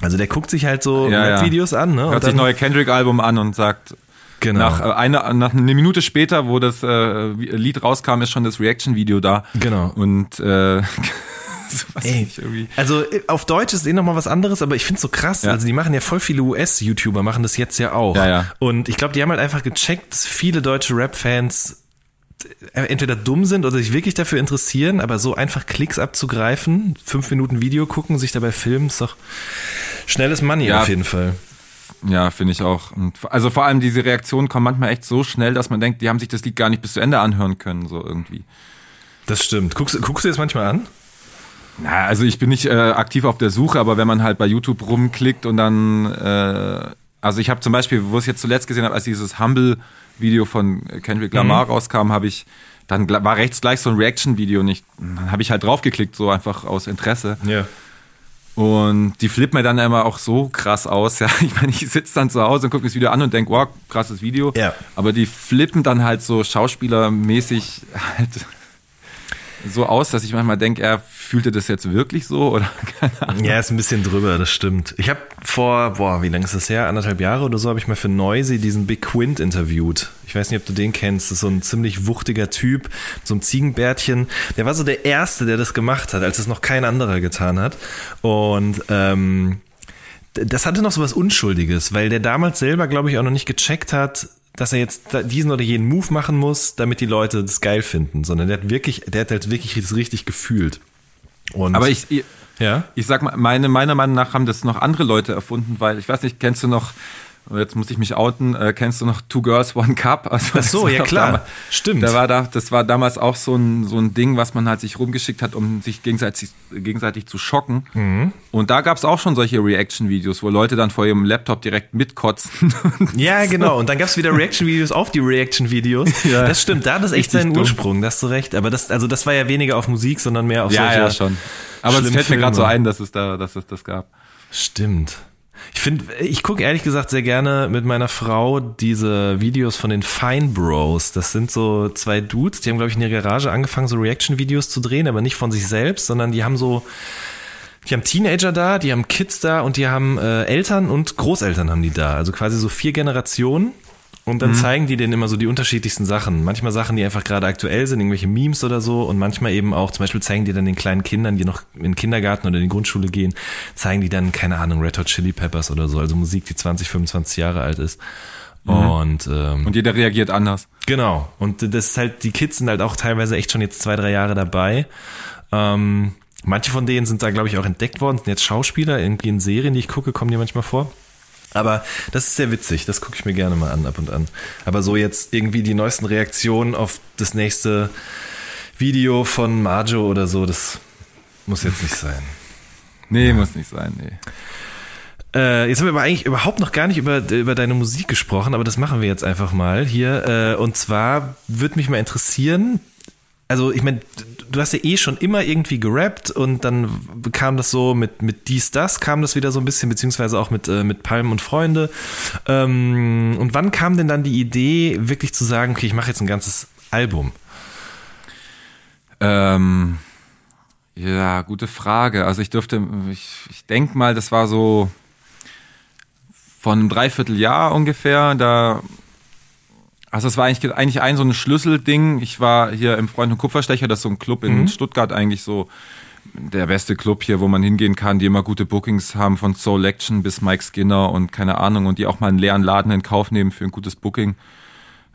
B: Also der guckt sich halt so ja, Videos ja. an, ne?
C: Hört sich neue Kendrick-Album an und sagt, Genau. Nach, äh, einer, nach eine Minute später, wo das äh, Lied rauskam, ist schon das Reaction-Video da.
B: Genau.
C: Und äh,
B: Ey, also äh, auf Deutsch ist eh nochmal was anderes, aber ich finde es so krass. Ja. Also die machen ja voll viele US-YouTuber, machen das jetzt ja auch.
C: Ja, ja.
B: Und ich glaube, die haben halt einfach gecheckt, dass viele deutsche Rap-Fans äh, entweder dumm sind oder sich wirklich dafür interessieren, aber so einfach Klicks abzugreifen, fünf Minuten Video gucken, sich dabei filmen, ist doch schnelles Money auf jeden Fall.
C: Ja, finde ich auch. Und also vor allem diese Reaktionen kommen manchmal echt so schnell, dass man denkt, die haben sich das Lied gar nicht bis zu Ende anhören können, so irgendwie.
B: Das stimmt. Guckst, guckst du das manchmal an?
C: Na, also ich bin nicht äh, aktiv auf der Suche, aber wenn man halt bei YouTube rumklickt und dann, äh, also ich habe zum Beispiel, wo ich jetzt zuletzt gesehen habe, als dieses Humble-Video von Kendrick Lamar mhm. rauskam, habe ich, dann war rechts gleich so ein Reaction-Video nicht. Dann habe ich halt draufgeklickt, so einfach aus Interesse.
B: Ja.
C: Und die flippen mir dann immer auch so krass aus. Ja, ich meine, ich sitze dann zu Hause und gucke das Video an und denke, wow, krasses Video.
B: Ja.
C: Aber die flippen dann halt so schauspielermäßig halt. So aus, dass ich manchmal denke, er fühlte das jetzt wirklich so oder keine Ahnung.
B: Ja, ist ein bisschen drüber, das stimmt. Ich habe vor, boah, wie lange ist das her? Anderthalb Jahre oder so habe ich mal für Noisy diesen Big Quint interviewt. Ich weiß nicht, ob du den kennst. Das ist so ein ziemlich wuchtiger Typ, so ein Ziegenbärtchen. Der war so der Erste, der das gemacht hat, als es noch kein anderer getan hat. Und ähm, das hatte noch so was Unschuldiges, weil der damals selber, glaube ich, auch noch nicht gecheckt hat, dass er jetzt diesen oder jenen Move machen muss, damit die Leute das geil finden, sondern der hat wirklich, der hat halt wirklich das richtig gefühlt.
C: Und Aber ich, ich, ja? ich sag mal, meine, meiner Meinung nach haben das noch andere Leute erfunden, weil ich weiß nicht, kennst du noch jetzt muss ich mich outen, äh, kennst du noch Two Girls, One Cup?
B: Also, Ach so, ja klar,
C: damals, stimmt. Da war da, das war damals auch so ein, so ein Ding, was man halt sich rumgeschickt hat, um sich gegenseitig, gegenseitig zu schocken. Mhm. Und da gab es auch schon solche Reaction-Videos, wo Leute dann vor ihrem Laptop direkt mitkotzen.
B: ja, genau. Und dann gab es wieder Reaction-Videos auf die Reaction-Videos. Ja. Das stimmt, da hat das echt seinen dumm. Ursprung, da hast du recht. Aber das, also das war ja weniger auf Musik, sondern mehr auf
C: ja, solche Ja, schon. Aber es fällt mir gerade so ein, dass es da, dass es das gab.
B: Stimmt. Ich finde, ich gucke ehrlich gesagt sehr gerne mit meiner Frau diese Videos von den Fine Bros. Das sind so zwei Dudes, die haben, glaube ich, in ihrer Garage angefangen, so Reaction-Videos zu drehen, aber nicht von sich selbst, sondern die haben so, die haben Teenager da, die haben Kids da und die haben äh, Eltern und Großeltern haben die da. Also quasi so vier Generationen. Und dann mhm. zeigen die denen immer so die unterschiedlichsten Sachen. Manchmal Sachen, die einfach gerade aktuell sind, irgendwelche Memes oder so. Und manchmal eben auch, zum Beispiel zeigen die dann den kleinen Kindern, die noch in den Kindergarten oder in die Grundschule gehen, zeigen die dann, keine Ahnung, Red Hot Chili Peppers oder so. Also Musik, die 20, 25 Jahre alt ist. Mhm. Und, ähm,
C: und jeder reagiert anders.
B: Genau. Und das ist halt, die Kids sind halt auch teilweise echt schon jetzt zwei, drei Jahre dabei. Ähm, manche von denen sind da, glaube ich, auch entdeckt worden, sind jetzt Schauspieler. Irgendwie in Serien, die ich gucke, kommen die manchmal vor. Aber das ist sehr witzig, das gucke ich mir gerne mal an, ab und an. Aber so jetzt irgendwie die neuesten Reaktionen auf das nächste Video von Marjo oder so, das muss jetzt nicht sein.
C: Nee, ja. muss nicht sein, nee.
B: Äh, jetzt haben wir aber eigentlich überhaupt noch gar nicht über, über deine Musik gesprochen, aber das machen wir jetzt einfach mal hier. Äh, und zwar würde mich mal interessieren, also ich meine, du hast ja eh schon immer irgendwie gerappt und dann kam das so mit, mit dies, das, kam das wieder so ein bisschen, beziehungsweise auch mit, äh, mit Palmen und Freunde. Ähm, und wann kam denn dann die Idee, wirklich zu sagen, okay, ich mache jetzt ein ganzes Album?
C: Ähm, ja, gute Frage. Also ich dürfte, ich, ich denke mal, das war so von einem Dreivierteljahr ungefähr, da also es war eigentlich, eigentlich ein so ein Schlüsselding. Ich war hier im Freund und Kupferstecher, das ist so ein Club in mhm. Stuttgart eigentlich so der beste Club hier, wo man hingehen kann, die immer gute Bookings haben von Soul Action bis Mike Skinner und keine Ahnung und die auch mal einen leeren Laden in Kauf nehmen für ein gutes Booking.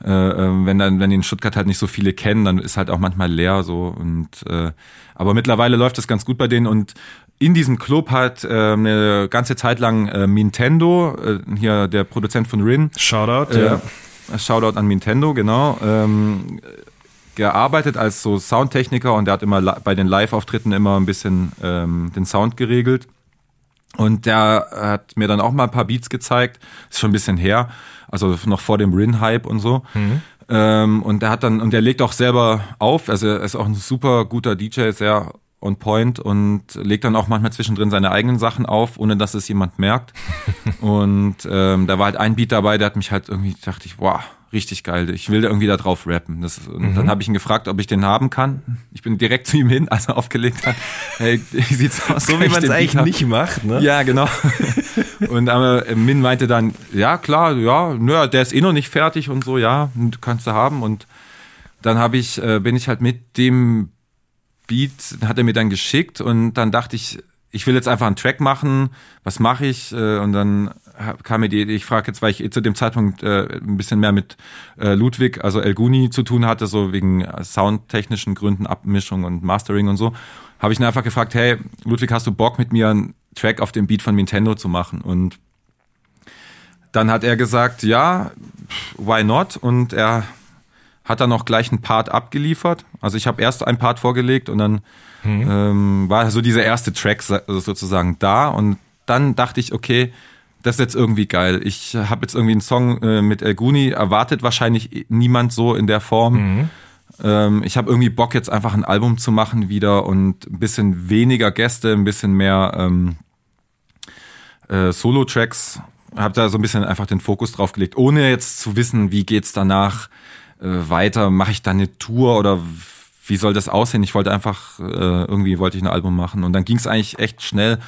C: Äh, äh wenn dann, wenn die in Stuttgart halt nicht so viele kennen, dann ist halt auch manchmal leer so und äh, aber mittlerweile läuft das ganz gut bei denen und in diesem Club hat äh, eine ganze Zeit lang äh, Nintendo, äh, hier der Produzent von Rin.
B: Shoutout, äh, ja
C: Shoutout an Nintendo, genau. Ähm, gearbeitet als so Soundtechniker und der hat immer bei den Live-Auftritten immer ein bisschen ähm, den Sound geregelt. Und der hat mir dann auch mal ein paar Beats gezeigt. Ist schon ein bisschen her. Also noch vor dem Rin-Hype und so. Mhm. Ähm, und der hat dann, und der legt auch selber auf. Also er ist auch ein super guter DJ, sehr on point und legt dann auch manchmal zwischendrin seine eigenen Sachen auf, ohne dass es jemand merkt. und ähm, da war halt ein Beat dabei, der hat mich halt irgendwie, dachte ich, wow, richtig geil. Ich will da irgendwie da drauf rappen. Das, und mhm. dann habe ich ihn gefragt, ob ich den haben kann. Ich bin direkt zu ihm hin, als er aufgelegt hat. Hey, wie sieht's aus?
B: So wie man es eigentlich nicht macht, ne?
C: Ja, genau. und aber äh, Min meinte dann, ja klar, ja, nö, der ist eh noch nicht fertig und so, ja, kannst du haben. Und dann habe ich, äh, bin ich halt mit dem Beat hat er mir dann geschickt und dann dachte ich, ich will jetzt einfach einen Track machen, was mache ich? Äh, und dann kam mir die Idee, ich frage jetzt, weil ich zu dem Zeitpunkt äh, ein bisschen mehr mit äh, Ludwig, also El Guni zu tun hatte, so wegen soundtechnischen Gründen, Abmischung und Mastering und so, habe ich ihn einfach gefragt, hey, Ludwig, hast du Bock mit mir einen Track auf dem Beat von Nintendo zu machen? Und dann hat er gesagt, ja, why not? Und er hat dann noch gleich einen Part abgeliefert. Also ich habe erst einen Part vorgelegt und dann mhm. ähm, war so dieser erste Track sozusagen da und dann dachte ich, okay, das ist jetzt irgendwie geil. Ich habe jetzt irgendwie einen Song äh, mit El Guni, erwartet wahrscheinlich niemand so in der Form. Mhm. Ähm, ich habe irgendwie Bock jetzt einfach ein Album zu machen wieder und ein bisschen weniger Gäste, ein bisschen mehr ähm, äh, Solo-Tracks. Habe da so ein bisschen einfach den Fokus drauf gelegt, ohne jetzt zu wissen, wie geht's danach weiter? Mache ich da eine Tour oder wie soll das aussehen? Ich wollte einfach, äh, irgendwie wollte ich ein Album machen. Und dann ging es eigentlich echt schnell.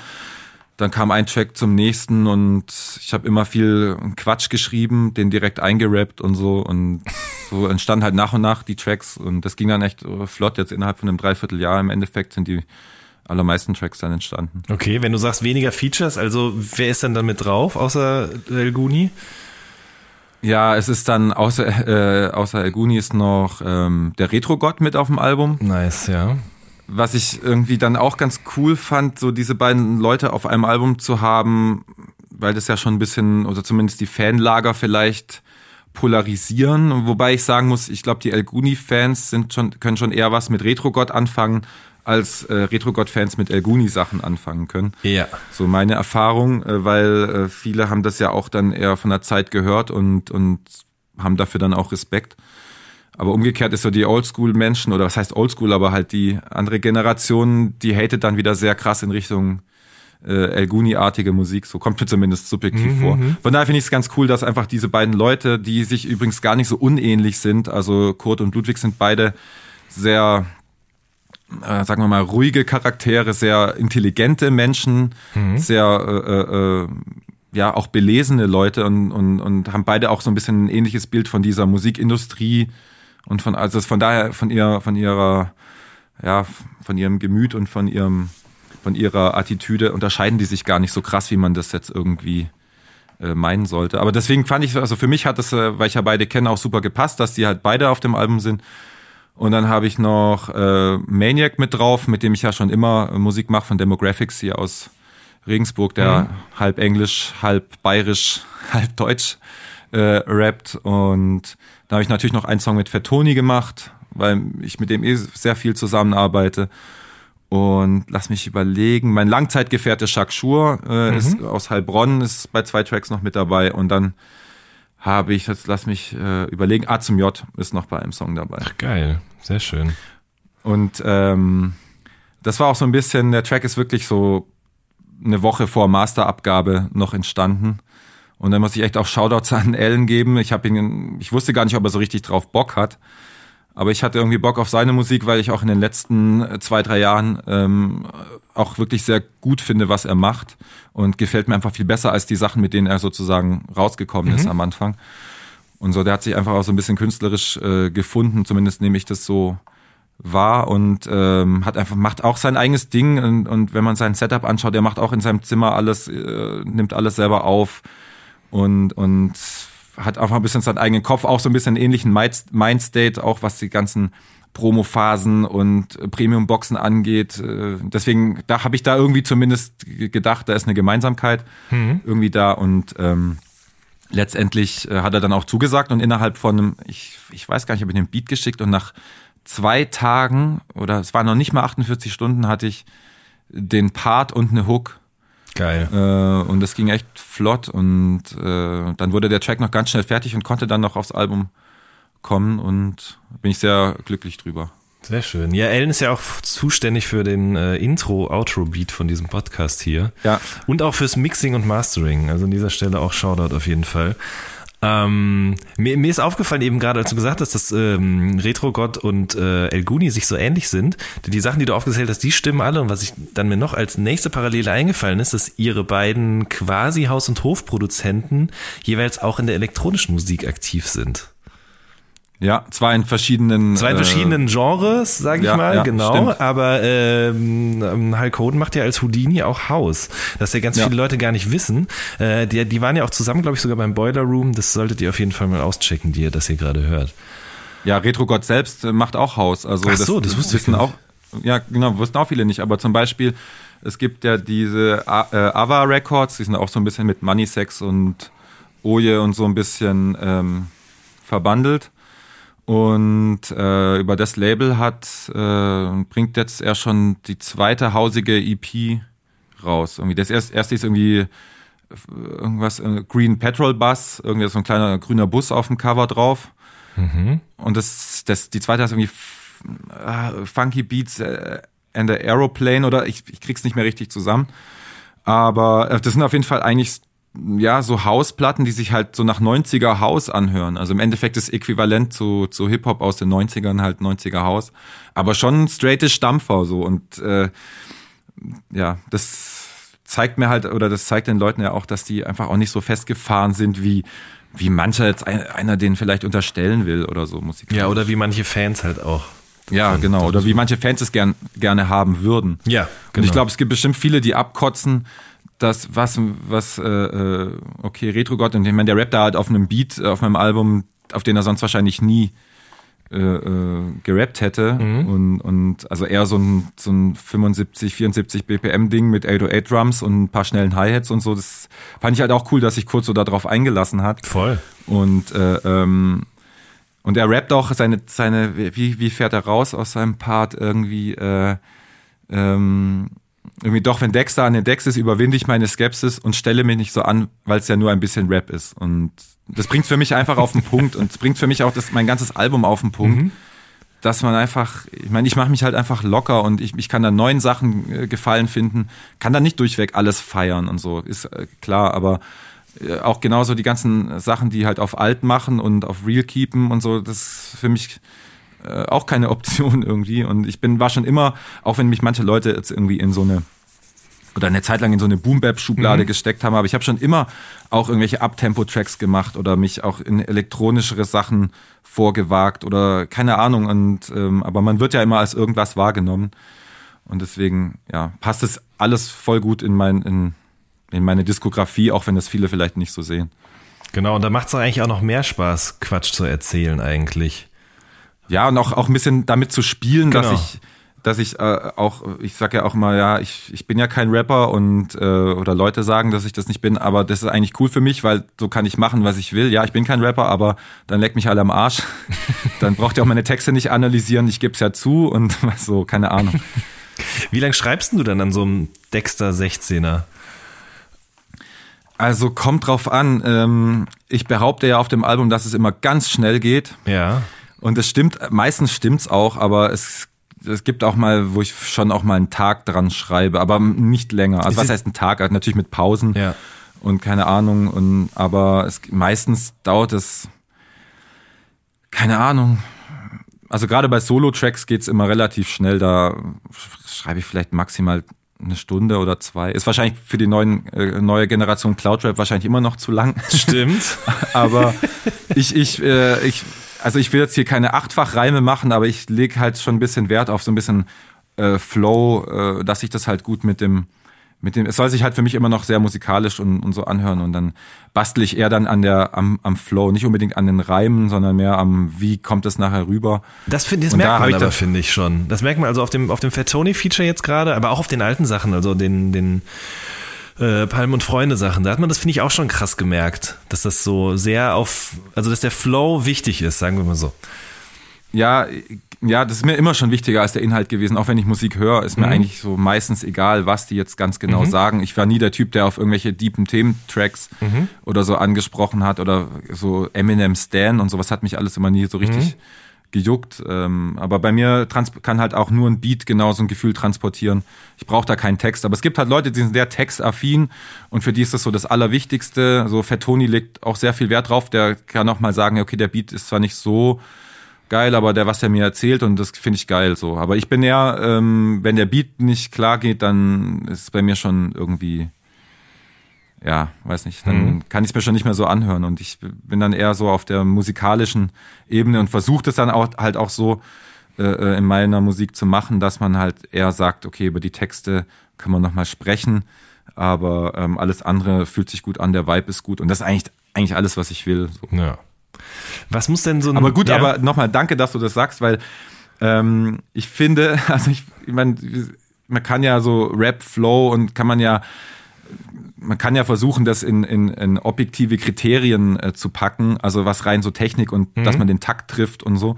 C: Dann kam ein Track zum nächsten und ich habe immer viel Quatsch geschrieben, den direkt eingerappt und so. Und so entstanden halt nach und nach die Tracks. Und das ging dann echt äh, flott. Jetzt innerhalb von einem Dreivierteljahr im Endeffekt sind die allermeisten Tracks dann entstanden.
B: Okay, wenn du sagst weniger Features, also wer ist denn dann mit drauf, außer El Guni?
C: Ja, es ist dann außer, äh, außer El noch ähm, der Retro-Gott mit auf dem Album.
B: Nice, ja.
C: Was ich irgendwie dann auch ganz cool fand, so diese beiden Leute auf einem Album zu haben, weil das ja schon ein bisschen, oder zumindest die Fanlager vielleicht polarisieren. Wobei ich sagen muss, ich glaube, die El Guni-Fans sind schon, können schon eher was mit Retro-Gott anfangen, als äh, Retro-God-Fans mit El Guni-Sachen anfangen können.
B: Ja.
C: So meine Erfahrung, äh, weil äh, viele haben das ja auch dann eher von der Zeit gehört und, und haben dafür dann auch Respekt. Aber umgekehrt ist so die Oldschool-Menschen, oder was heißt Oldschool, aber halt die andere Generation, die hatet dann wieder sehr krass in Richtung äh, El Guni-artige Musik. So kommt mir zumindest subjektiv
B: Mhm,
C: vor. Von daher finde ich es ganz cool, dass einfach diese beiden Leute, die sich übrigens gar nicht so unähnlich sind, also Kurt und Ludwig sind beide sehr äh, sagen wir mal, ruhige Charaktere, sehr intelligente Menschen, sehr äh, äh, ja auch belesene Leute und, und, und haben beide auch so ein bisschen ein ähnliches Bild von dieser Musikindustrie und von also von daher von ihrer von ihrer ja von ihrem Gemüt und von ihrem von ihrer Attitüde unterscheiden die sich gar nicht so krass, wie man das jetzt irgendwie äh, meinen sollte. Aber deswegen fand ich, also für mich hat es, äh, weil ich ja beide kenne, auch super gepasst, dass die halt beide auf dem Album sind. Und dann habe ich noch äh, Maniac mit drauf, mit dem ich ja schon immer Musik mache von Demographics hier aus Regensburg, der halb Englisch, halb bayerisch, halb deutsch äh, rappt. Und da habe ich natürlich noch einen Song mit Fettoni gemacht, weil ich mit dem eh sehr viel zusammenarbeite. Und lass mich überlegen, mein Langzeitgefährte Jacques Schur äh, ist aus Heilbronn, ist bei zwei Tracks noch mit dabei. Und dann habe ich, jetzt lass mich äh, überlegen, A zum J ist noch bei einem Song dabei.
B: Geil, sehr schön.
C: Und ähm, das war auch so ein bisschen, der Track ist wirklich so eine Woche vor Masterabgabe noch entstanden. Und dann muss ich echt auch Shoutouts an Ellen geben. Ich habe ihn, ich wusste gar nicht, ob er so richtig drauf Bock hat. Aber ich hatte irgendwie Bock auf seine Musik, weil ich auch in den letzten äh, zwei, drei Jahren ähm, auch wirklich sehr gut finde, was er macht. Und gefällt mir einfach viel besser als die Sachen, mit denen er sozusagen rausgekommen ist am Anfang. Und so, der hat sich einfach auch so ein bisschen künstlerisch äh, gefunden, zumindest nehme ich das so wahr und ähm, hat einfach macht auch sein eigenes Ding und, und wenn man sein Setup anschaut, der macht auch in seinem Zimmer alles, äh, nimmt alles selber auf und und hat einfach ein bisschen seinen eigenen Kopf, auch so ein bisschen einen ähnlichen Mind- Mindstate, auch was die ganzen Promo-Phasen und äh, Premium-Boxen angeht. Äh, Deswegen, da habe ich da irgendwie zumindest gedacht, da ist eine Gemeinsamkeit irgendwie da und ähm, letztendlich äh, hat er dann auch zugesagt und innerhalb von einem, ich, ich weiß gar nicht, habe ich einen Beat geschickt und nach zwei Tagen oder es waren noch nicht mal 48 Stunden hatte ich den Part und eine Hook
B: Geil.
C: äh, und das ging echt flott und äh, dann wurde der Track noch ganz schnell fertig und konnte dann noch aufs Album kommen und bin ich sehr glücklich drüber.
B: Sehr schön. Ja, Ellen ist ja auch zuständig für den äh, Intro-Outro-Beat von diesem Podcast hier.
C: Ja.
B: Und auch fürs Mixing und Mastering. Also an dieser Stelle auch Shoutout auf jeden Fall. Ähm, mir, mir ist aufgefallen eben gerade, als du gesagt hast, dass ähm, Retro-God und äh, El Guni sich so ähnlich sind. Die Sachen, die du aufgezählt hast, die stimmen alle. Und was ich dann mir noch als nächste Parallele eingefallen ist, dass ihre beiden quasi Haus- und Hofproduzenten jeweils auch in der elektronischen Musik aktiv sind.
C: Ja, zwar in verschiedenen
B: Zwei
C: äh,
B: verschiedenen Genres, sage ich
C: ja,
B: mal,
C: ja,
B: genau.
C: stimmt.
B: Aber ähm, Hulk Hogan macht ja als Houdini auch Haus. Das ja ganz
C: Ja.
B: viele Leute gar nicht wissen. Äh, die, die waren ja auch zusammen, glaube ich, sogar beim Boiler Room. Das solltet ihr auf jeden Fall mal auschecken, die ihr das hier gerade hört.
C: Ja, Retro Gott selbst äh, macht auch Haus. Also
B: Ach so, das wusste ich gar
C: auch. Ja, genau, wussten auch viele nicht. Aber zum Beispiel, es gibt ja diese äh, Ava Records, die sind auch so ein bisschen mit Money Sex und Oje und so ein bisschen ähm, verbandelt. Und äh, über das Label hat äh, bringt jetzt er schon die zweite hausige EP raus. Irgendwie das erste, erste ist irgendwie äh, irgendwas äh, Green Petrol Bus, irgendwie so ein kleiner grüner Bus auf dem Cover drauf. Und das, das, die zweite ist irgendwie äh, Funky Beats and the Aeroplane oder ich, ich krieg's nicht mehr richtig zusammen. Aber das sind auf jeden Fall eigentlich ja, so Hausplatten, die sich halt so nach 90er Haus anhören. Also im Endeffekt das Äquivalent zu, zu Hip-Hop aus den 90ern, halt 90er Haus. Aber schon straightes Stampfer so. Und äh, ja, das zeigt mir halt, oder das zeigt den Leuten ja auch, dass die einfach auch nicht so festgefahren sind, wie, wie mancher jetzt ein, einer den vielleicht unterstellen will oder so Musik.
B: Ja, oder wie manche Fans halt auch.
C: Ja, genau. Oder wie manche Fans es gern, gerne haben würden.
B: Ja,
C: Und
B: genau.
C: ich glaube, es gibt bestimmt viele, die abkotzen, dass was, was, äh, äh, okay, Retro-Gott, und ich meine, der rappt da halt auf einem Beat, äh, auf meinem Album, auf den er sonst wahrscheinlich nie äh, äh, gerappt hätte. Und, und also eher so ein, so ein 75, 74 BPM-Ding mit 808 Drums und ein paar schnellen Hi-Hats und so. Das fand ich halt auch cool, dass sich kurz so darauf eingelassen hat.
B: Voll.
C: Und äh, ähm, und er rappt auch seine, seine, wie, wie fährt er raus aus seinem Part irgendwie, äh, ähm, irgendwie doch, wenn Dexter an den Dex ist, überwinde ich meine Skepsis und stelle mich nicht so an, weil es ja nur ein bisschen Rap ist. Und das bringt für mich einfach auf den Punkt und es bringt für mich auch das, mein ganzes Album auf den Punkt, dass man einfach, ich meine, ich mache mich halt einfach locker und ich, ich kann da neuen Sachen äh, gefallen finden, kann da nicht durchweg alles feiern und so, ist äh, klar, aber äh, auch genauso die ganzen Sachen, die halt auf alt machen und auf real keepen und so, das ist für mich äh, auch keine Option irgendwie. Und ich bin, war schon immer, auch wenn mich manche Leute jetzt irgendwie in so eine oder eine Zeit lang in so eine Boom-Bap-Schublade gesteckt haben, aber ich habe schon immer auch irgendwelche Uptempo-Tracks gemacht oder mich auch in elektronischere Sachen vorgewagt oder keine Ahnung. Und ähm, aber man wird ja immer als irgendwas wahrgenommen. Und deswegen, ja, passt es alles voll gut in mein, in, in meine Diskografie, auch wenn das viele vielleicht nicht so sehen.
B: Genau, und da macht es eigentlich auch noch mehr Spaß, Quatsch zu erzählen eigentlich.
C: Ja, und auch, auch ein bisschen damit zu spielen,
B: Genau.
C: dass ich, dass ich äh, auch, ich sage ja auch mal, ja, ich, ich bin ja kein Rapper und äh, oder Leute sagen, dass ich das nicht bin, aber das ist eigentlich cool für mich, weil so kann ich machen, was ich will. Ja, ich bin kein Rapper, aber dann leckt mich alle am Arsch. dann braucht ihr auch meine Texte nicht analysieren, ich gebe es ja zu und so, keine Ahnung.
B: Wie lange schreibst denn du dann an so einem Dexter 16er?
C: Also kommt drauf an. Ähm, ich behaupte ja auf dem Album, dass es immer ganz schnell geht.
B: Ja.
C: Und es stimmt, meistens stimmt's auch, aber es, es gibt auch mal, wo ich schon auch mal einen Tag dran schreibe, aber nicht länger. Also was
B: es-
C: heißt ein Tag? Also Natürlich mit Pausen
B: Ja.
C: und keine Ahnung. Und aber es meistens dauert es keine Ahnung. Also gerade bei Solo-Tracks geht's immer relativ schnell. Da schreibe ich vielleicht maximal eine Stunde oder zwei. Ist wahrscheinlich für die neuen, äh, neue Generation Cloudrap wahrscheinlich immer noch zu lang.
B: Stimmt.
C: Aber ich, ich, äh, ich, also ich will jetzt hier keine Achtfach-Reime machen, aber ich lege halt schon ein bisschen Wert auf so ein bisschen äh, Flow, äh, dass ich das halt gut mit dem, mit dem, es soll sich halt für mich immer noch sehr musikalisch und, und so anhören und dann bastel ich eher dann an der, am, am Flow, nicht unbedingt an den Reimen, sondern mehr am, wie kommt es nachher rüber.
B: Das, finde das
C: Und
B: merkt man
C: ich
B: aber, finde ich schon. Das merkt man also auf dem, auf dem Fat Tony-Feature jetzt gerade, aber auch auf den alten Sachen, also den, den äh, Palm und Freunde Sachen. Da hat man das, finde ich, auch schon krass gemerkt, dass das so sehr auf, also dass der Flow wichtig ist, sagen wir mal so.
C: Ja, ja, das ist mir immer schon wichtiger als der Inhalt gewesen. Auch wenn ich Musik höre, ist mir eigentlich so meistens egal, was die jetzt ganz genau sagen. Ich war nie der Typ, der auf irgendwelche deepen Thementracks oder so angesprochen hat oder so Eminem Stan und sowas hat mich alles immer nie so richtig gejuckt. Ähm, aber bei mir trans kann halt auch nur ein Beat genau so ein Gefühl transportieren. Ich brauche da keinen Text. Aber es gibt halt Leute, die sind sehr textaffin und für die ist das so das Allerwichtigste. So Fettoni legt auch sehr viel Wert drauf. Der kann auch mal sagen, okay, der Beat ist zwar nicht so geil, aber der, was er mir erzählt und das finde ich geil so. Aber ich bin eher, ähm, wenn der Beat nicht klar geht, dann ist es bei mir schon irgendwie, ja, weiß nicht, dann kann ich es mir schon nicht mehr so anhören und ich bin dann eher so auf der musikalischen Ebene und versuche das dann auch halt auch so äh, äh, in meiner Musik zu machen, dass man halt eher sagt, okay, über die Texte kann man nochmal sprechen, aber ähm, alles andere fühlt sich gut an, der Vibe ist gut und das ist eigentlich, eigentlich alles, was ich will. So.
B: Ja. Was muss denn so ein.
C: Aber gut,
B: ja,
C: aber nochmal danke, dass du das sagst, weil ähm, ich finde, also ich, ich meine, man kann ja so Rap, Flow und kann man ja, man kann ja versuchen, das in, in, in objektive Kriterien äh, zu packen, also was rein so Technik und dass man den Takt trifft und so.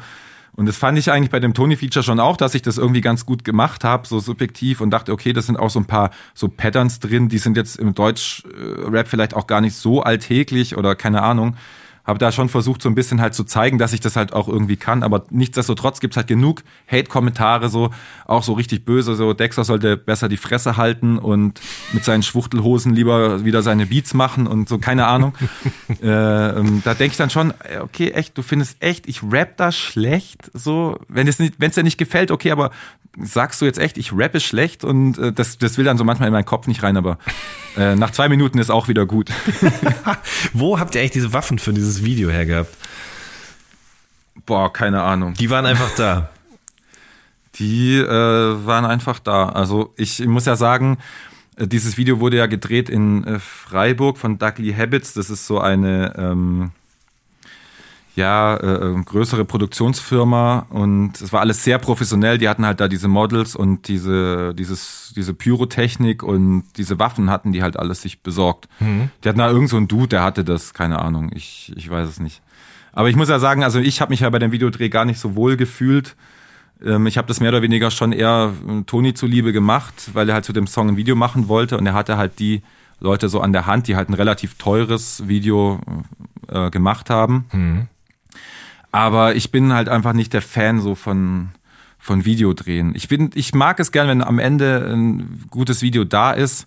C: Und das fand ich eigentlich bei dem Tony-Feature schon auch, dass ich das irgendwie ganz gut gemacht habe, so subjektiv und dachte, okay, das sind auch so ein paar so Patterns drin, die sind jetzt im Deutsch-Rap vielleicht auch gar nicht so alltäglich oder keine Ahnung. Habe da schon versucht, so ein bisschen halt zu zeigen, dass ich das halt auch irgendwie kann. Aber nichtsdestotrotz gibt's halt genug Hate-Kommentare, so auch so richtig böse. So Dexter sollte besser die Fresse halten und mit seinen Schwuchtelhosen lieber wieder seine Beats machen und so, keine Ahnung. äh, ähm, da denke ich dann schon, okay, echt, du findest echt, ich rap da schlecht. So, wenn es nicht, wenn es dir nicht gefällt, okay, aber sagst du jetzt echt, ich rappe schlecht und äh, das, das will dann so manchmal in meinen Kopf nicht rein, aber äh, nach zwei Minuten ist auch wieder gut.
B: Wo habt ihr eigentlich diese Waffen für dieses Video hergehabt?
C: Boah, keine Ahnung.
B: Die waren einfach da.
C: Die äh, waren einfach da. Also ich muss ja sagen, äh, dieses Video wurde ja gedreht in äh, Freiburg von Dudley Habits. Das ist so eine ähm, ja, äh, größere Produktionsfirma und es war alles sehr professionell. Die hatten halt da diese Models und diese, dieses, diese Pyrotechnik und diese Waffen hatten die halt alles sich besorgt. Mhm. Die hatten da irgend so einen Dude, der hatte das, keine Ahnung, ich, ich weiß es nicht. Aber ich muss ja sagen, also ich habe mich ja bei dem Videodreh gar nicht so wohl gefühlt. Ähm, ich habe das mehr oder weniger schon eher äh, Toni zuliebe gemacht, weil er halt zu dem Song ein Video machen wollte und er hatte halt die Leute so an der Hand, die halt ein relativ teures Video äh, gemacht haben. Mhm. Aber ich bin halt einfach nicht der Fan so von, von Videodrehen. Ich bin, ich mag es gern, wenn am Ende ein gutes Video da ist.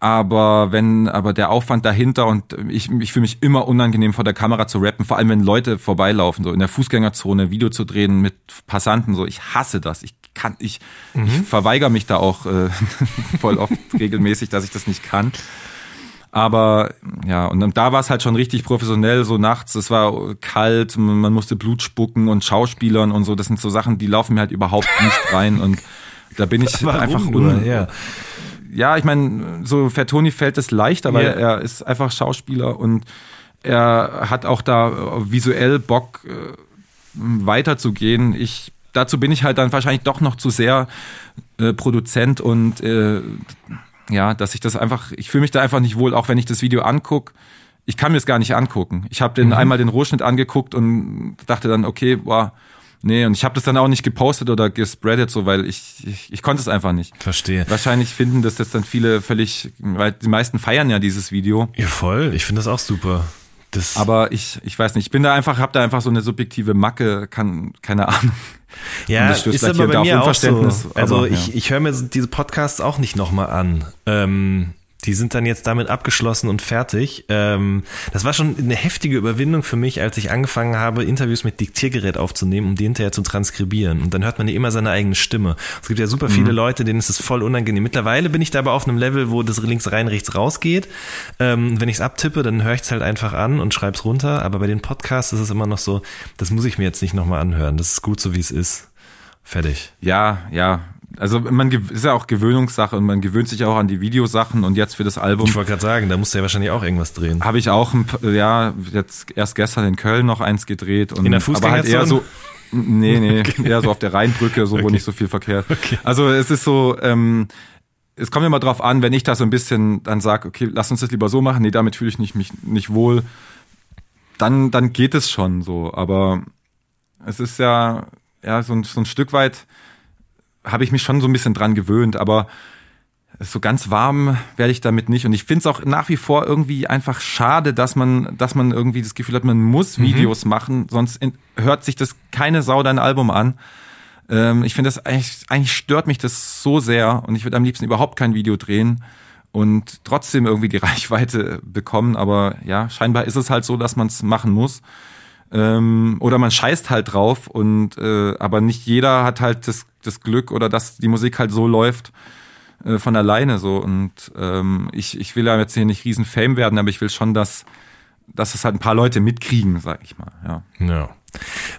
C: Aber wenn, aber der Aufwand dahinter und ich, ich fühle mich immer unangenehm vor der Kamera zu rappen, vor allem wenn Leute vorbeilaufen, so in der Fußgängerzone Video zu drehen mit Passanten, so ich hasse das. Ich kann, ich, mhm. ich verweigere mich da auch äh, voll oft regelmäßig, dass ich das nicht kann. Aber ja, und da war es halt schon richtig professionell, so nachts, es war kalt, man musste Blut spucken und Schauspielern und so, das sind so Sachen, die laufen mir halt überhaupt nicht rein und da bin ich Warum einfach nur. Ja. ja, ich meine, so für Toni fällt es leichter, weil yeah. er ist einfach Schauspieler und er hat auch da visuell Bock äh, weiterzugehen. Ich dazu bin ich halt dann wahrscheinlich doch noch zu sehr äh, Produzent und äh, ja, dass ich das einfach, ich fühle mich da einfach nicht wohl, auch wenn ich das Video angucke. Ich kann mir es gar nicht angucken. Ich habe den mhm. einmal den Rohschnitt angeguckt und dachte dann, okay, boah, nee, und ich habe das dann auch nicht gepostet oder gespreadet, so, weil ich, ich, ich konnte es einfach nicht.
B: Verstehe.
C: Wahrscheinlich finden das jetzt dann viele völlig, weil die meisten feiern ja dieses Video.
B: Ja, voll. Ich finde das auch super.
C: Das Aber ich, ich weiß nicht, ich bin da einfach, habe da einfach so eine subjektive Macke, kann, keine Ahnung.
B: Ja, ist aber bei mir auch so. Also aber, ich, ja. ich höre mir diese Podcasts auch nicht nochmal an. Ähm, die sind dann jetzt damit abgeschlossen und fertig. Ähm, das war schon eine heftige Überwindung für mich, als ich angefangen habe, Interviews mit Diktiergerät aufzunehmen, um die hinterher zu transkribieren. Und dann hört man ja immer seine eigene Stimme. Es gibt ja super viele mhm. Leute, denen ist es voll unangenehm. Mittlerweile bin ich da aber auf einem Level, wo das links rein, rechts raus geht. Ähm, wenn ich es abtippe, dann höre ich es halt einfach an und schreibe es runter. Aber bei den Podcasts ist es immer noch so, das muss ich mir jetzt nicht nochmal anhören. Das ist gut so, wie es ist. Fertig.
C: Ja, ja. Also man ist ja auch Gewöhnungssache und man gewöhnt sich auch an die Videosachen und jetzt für das Album.
B: Ich wollte gerade sagen, da musst du ja wahrscheinlich auch irgendwas drehen.
C: Habe ich auch, ein, ja, jetzt erst gestern in Köln noch eins gedreht und
B: in der aber halt
C: eher so. Nee, nee, okay. eher so auf der Rheinbrücke, so okay. wo nicht so viel Verkehr. Okay. Also es ist so, ähm, es kommt immer drauf an, wenn ich da so ein bisschen dann sage, okay, lass uns das lieber so machen, nee, damit fühle ich nicht, mich nicht wohl, dann, dann geht es schon so. Aber es ist ja, ja, so ein, so ein Stück weit habe ich mich schon so ein bisschen dran gewöhnt, aber so ganz warm werde ich damit nicht. Und ich finde es auch nach wie vor irgendwie einfach schade, dass man, dass man irgendwie das Gefühl hat, man muss mhm. Videos mhm. machen, sonst in, hört sich das keine Sau dein Album an. Ähm, ich finde das eigentlich, eigentlich stört mich das so sehr und ich würde am liebsten überhaupt kein Video drehen und trotzdem irgendwie die Reichweite bekommen. Aber ja, scheinbar ist es halt so, dass man es machen muss. Ähm, oder man scheißt halt drauf und äh, aber nicht jeder hat halt das, das Glück oder dass die Musik halt so läuft äh, von alleine so. Und ähm, ich, ich will ja jetzt hier nicht riesen Fame werden, aber ich will schon, dass, dass es halt ein paar Leute mitkriegen, sag ich mal. Ja.
B: ja.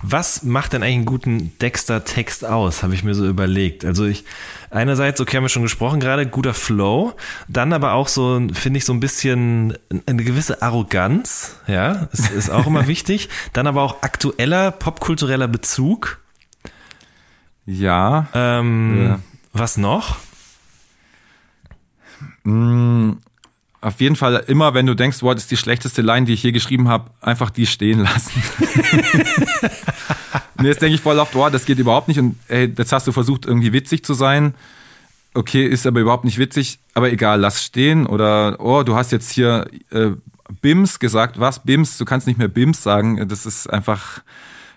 B: Was macht denn eigentlich einen guten Dexter-Text aus, habe ich mir so überlegt. Also ich, einerseits, okay, haben wir schon gesprochen gerade, guter Flow, dann aber auch so, finde ich, so ein bisschen eine gewisse Arroganz, ja, ist, ist auch immer wichtig. Dann aber auch aktueller, popkultureller Bezug.
C: Ja.
B: Ähm, ja. Was noch?
C: Auf jeden Fall immer, wenn du denkst, boah, das ist die schlechteste Line, die ich je geschrieben habe, einfach die stehen lassen. nee, jetzt denke ich voll oft, boah, das geht überhaupt nicht. Und ey, jetzt hast du versucht, irgendwie witzig zu sein. Okay, ist aber überhaupt nicht witzig, aber egal, lass stehen. Oder oh, du hast jetzt hier äh, Bims gesagt, was? Bims, du kannst nicht mehr Bims sagen, das ist einfach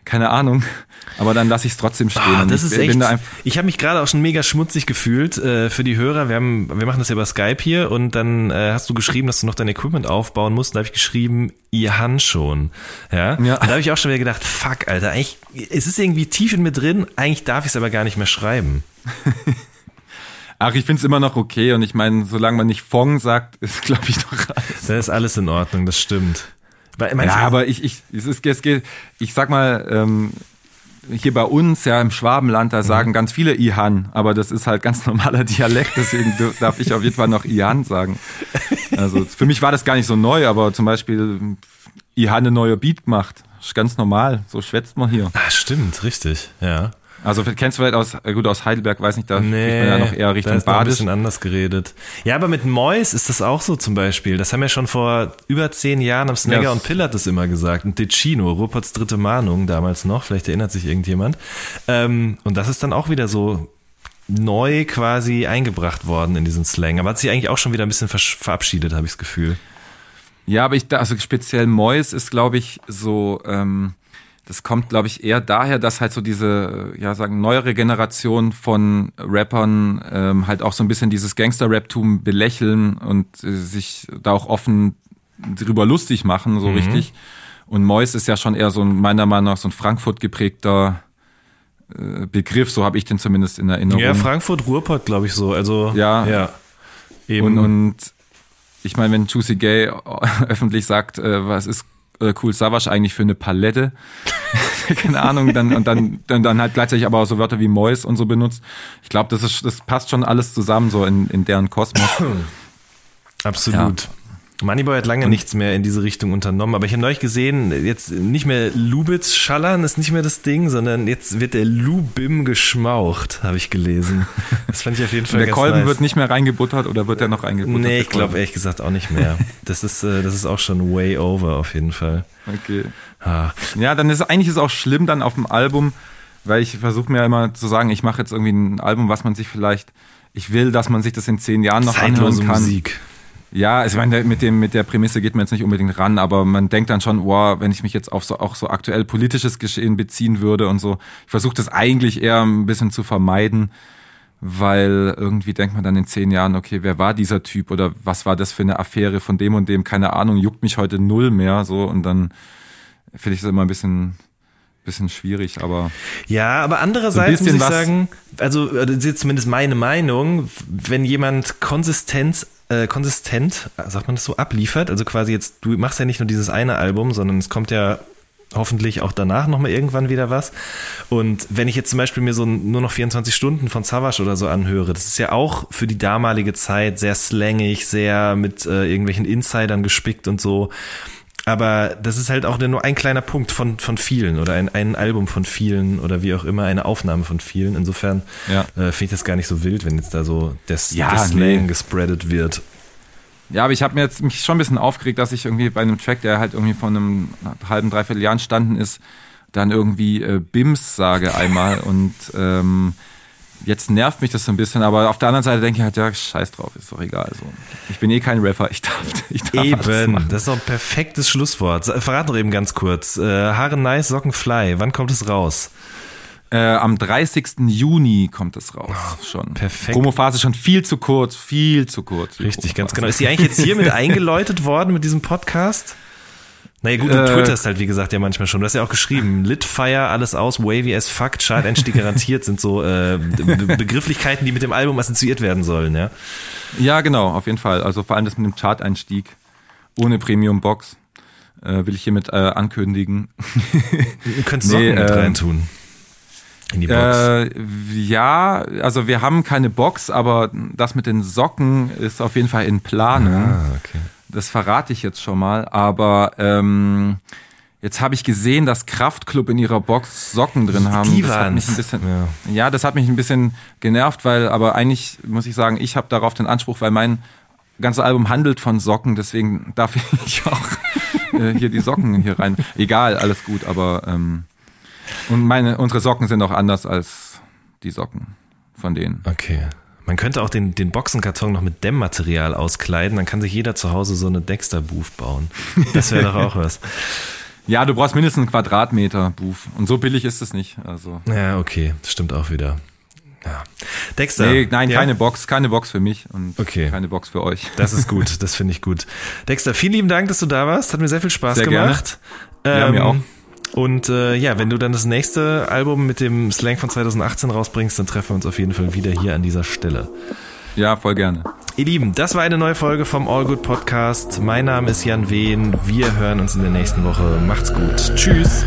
C: keine Ahnung. Aber dann lasse ich es trotzdem stehen.
B: Ah, das
C: ich
B: ist echt.
C: da
B: Ich habe mich gerade auch schon mega schmutzig gefühlt äh, für die Hörer. Wir haben, wir machen das ja über Skype hier und dann äh, hast du geschrieben, dass du noch dein Equipment aufbauen musst. Da habe ich geschrieben, ihr Han schon. Ja.
C: Ja.
B: Und da habe ich auch schon wieder gedacht, fuck, Alter, eigentlich, es ist irgendwie tief in mir drin. Eigentlich darf ich es aber gar nicht mehr schreiben.
C: Ach, ich finde es immer noch okay und ich meine, solange man nicht Fong sagt, ist glaube ich doch alles.
B: Da ist alles in Ordnung, das stimmt. Weil,
C: Ja, aber ich, ich, es ist, es geht, ich sag mal, ähm, hier bei uns, ja im Schwabenland, da sagen ganz viele Ihan, aber das ist halt ganz normaler Dialekt, deswegen darf ich auf jeden Fall noch Ihan sagen. Also für mich war das gar nicht so neu, aber zum Beispiel Ihan eine neue Beat gemacht. Ist ganz normal, so schwätzt man hier.
B: Ah, stimmt, richtig, ja.
C: Also kennst du vielleicht aus, äh, gut, aus Heidelberg, weiß nicht, da spricht man ja noch eher
B: da
C: Richtung
B: ist noch ein
C: Badisch.
B: bisschen anders geredet. Ja, aber mit Mois ist das auch so zum Beispiel. Das haben wir schon vor über zehn Jahren am Snagger
C: Ja.
B: und Pillard das immer gesagt. Und Ticino, Ruperts dritte Mahnung damals noch, vielleicht erinnert sich irgendjemand. Ähm, und das ist dann auch wieder so neu quasi eingebracht worden in diesen Slang. Aber hat sich eigentlich auch schon wieder ein bisschen verabschiedet, habe ich das Gefühl.
C: Ja, aber ich, da- also speziell Mois ist, glaube ich, so, ähm, das kommt, glaube ich, eher daher, dass halt so diese, ja, sagen, neuere Generation von Rappern ähm, halt auch so ein bisschen dieses Gangster-Rap-Tum belächeln und äh, sich da auch offen drüber lustig machen, so richtig. Und Mois ist ja schon eher so ein, meiner Meinung nach, so ein Frankfurt geprägter äh, Begriff, so habe ich den zumindest in Erinnerung.
B: Ja, Frankfurt, Ruhrpott, glaube ich so. Also,
C: Ja.
B: ja. Eben.
C: Und, und ich meine, wenn Juicy Gay öffentlich sagt, äh, was ist äh, Cool Savage eigentlich für eine Palette, keine Ahnung, dann und dann, dann dann halt gleichzeitig aber auch so Wörter wie Mois und so benutzt. Ich glaube, das ist das passt schon alles zusammen so in, in deren Kosmos.
B: Absolut. Moneyboy hat lange nichts mehr in diese Richtung unternommen, aber ich habe neulich gesehen, jetzt nicht mehr Lubitz schallern ist nicht mehr das Ding, sondern jetzt wird der Lubim geschmaucht, habe ich gelesen. Das fand ich auf jeden Fall
C: Der
B: ganz
C: Kolben
B: nice.
C: wird nicht mehr reingebuttert oder wird der noch reingebuttert?
B: Nee, ich glaube ehrlich gesagt auch nicht mehr. Das ist, äh, das ist auch schon way over auf jeden Fall.
C: Okay.
B: Ah.
C: Ja, dann ist eigentlich ist auch schlimm dann auf dem Album, weil ich versuche mir immer zu sagen, ich mache jetzt irgendwie ein Album, was man sich vielleicht, ich will, dass man sich das in zehn Jahren noch
B: Zeitlose
C: anhören kann.
B: Musik.
C: Ja, also ich meine, mit dem mit der Prämisse geht man jetzt nicht unbedingt ran, aber man denkt dann schon, wow, wenn ich mich jetzt auf so auch so aktuell politisches Geschehen beziehen würde und so. Ich versuche das eigentlich eher ein bisschen zu vermeiden, weil irgendwie denkt man dann in zehn Jahren, okay, wer war dieser Typ oder was war das für eine Affäre von dem und dem? Keine Ahnung, juckt mich heute null mehr so und dann finde ich das immer ein bisschen bisschen schwierig, aber
B: Ja, aber andererseits
C: So
B: muss ich sagen, also das ist jetzt zumindest meine Meinung, wenn jemand konsistent, äh, konsistent, sagt man das so, abliefert, also quasi jetzt, du machst ja nicht nur dieses eine Album, sondern es kommt ja hoffentlich auch danach nochmal irgendwann wieder was. Und wenn ich jetzt zum Beispiel mir so nur noch 24 Stunden von Savage oder so anhöre, das ist ja auch für die damalige Zeit sehr slangig, sehr mit äh, irgendwelchen Insidern gespickt und so. Aber das ist halt auch nur ein kleiner Punkt von, von vielen oder ein, ein Album von vielen oder wie auch immer, eine Aufnahme von vielen. Insofern
C: Ja.
B: äh, finde ich das gar nicht so wild, wenn jetzt da so das,
C: Ja,
B: das Slang
C: nee.
B: gespreadet wird.
C: Ja, aber ich habe mir jetzt mich schon ein bisschen aufgeregt, dass ich irgendwie bei einem Track, der halt irgendwie von einem halben, dreiviertel Jahr entstanden ist, dann irgendwie äh, Bims sage einmal und ähm, jetzt nervt mich das so ein bisschen, aber auf der anderen Seite denke ich halt, ja, scheiß drauf, ist doch egal. So. Ich bin eh kein Rapper, ich darf, ich darf
B: Eben, das ist doch ein perfektes Schlusswort. Verrat doch eben ganz kurz. Äh, Haare nice, Socken fly. Wann kommt es raus?
C: Äh, am 30. Juni kommt es raus schon.
B: Ah, perfekt.
C: Promophase schon viel zu kurz, viel zu kurz.
B: Richtig, ganz genau. Ist die eigentlich jetzt hier mit eingeläutet worden mit diesem Podcast? Naja gut, du
C: Äh,
B: twitterst halt, wie gesagt, ja manchmal schon. Du hast ja auch geschrieben, Litfire, alles aus, wavy as fuck, Chart-Einstieg garantiert, sind so äh, Be Begrifflichkeiten, die mit dem Album assoziiert werden sollen, ja.
C: Ja, genau, auf jeden Fall. Also vor allem das mit dem Chart-Einstieg ohne Premium-Box äh, will ich hiermit äh, ankündigen.
B: Du könntest Socken
C: Nee,
B: mit
C: ähm,
B: reintun. In die Box.
C: Äh, ja, also wir haben keine Box, aber das mit den Socken ist auf jeden Fall in Planung.
B: ah, okay.
C: Das verrate ich jetzt schon mal. Aber ähm, jetzt habe ich gesehen, dass Kraftklub in ihrer Box Socken drin haben.
B: Die
C: das hat mich ein bisschen,
B: Ja.
C: ja. das hat mich ein bisschen genervt, weil, aber eigentlich muss ich sagen, ich habe darauf den Anspruch, weil mein ganzes Album handelt von Socken, deswegen darf ich auch äh, hier die Socken hier rein. Egal, alles gut, aber ähm, und meine, unsere Socken sind auch anders als die Socken von denen.
B: Okay. Man könnte auch den, den Boxenkarton noch mit Dämmmaterial auskleiden, dann kann sich jeder zu Hause so eine Dexter-Booth bauen. Das wäre doch auch was.
C: Ja, du brauchst mindestens einen Quadratmeter Booth. Und so billig ist es nicht. Also.
B: Ja, okay, das stimmt auch wieder. Ja. Dexter.
C: Nee, nein,
B: ja?
C: keine Box, keine Box für mich und
B: Okay.
C: keine Box für euch.
B: Das ist gut, das finde ich gut. Dexter, vielen lieben Dank, dass du da warst. Hat mir sehr viel Spaß
C: Sehr gerne.
B: gemacht.
C: Ja, mir auch.
B: Und äh, ja, wenn du dann das nächste Album mit dem Slang von 2018 rausbringst, dann treffen wir uns auf jeden Fall wieder hier an dieser Stelle.
C: Ja, voll gerne.
B: Ihr Lieben, das war eine neue Folge vom All Good Podcast. Mein Name ist Jan Wehn. Wir hören uns in der nächsten Woche. Macht's gut. Tschüss.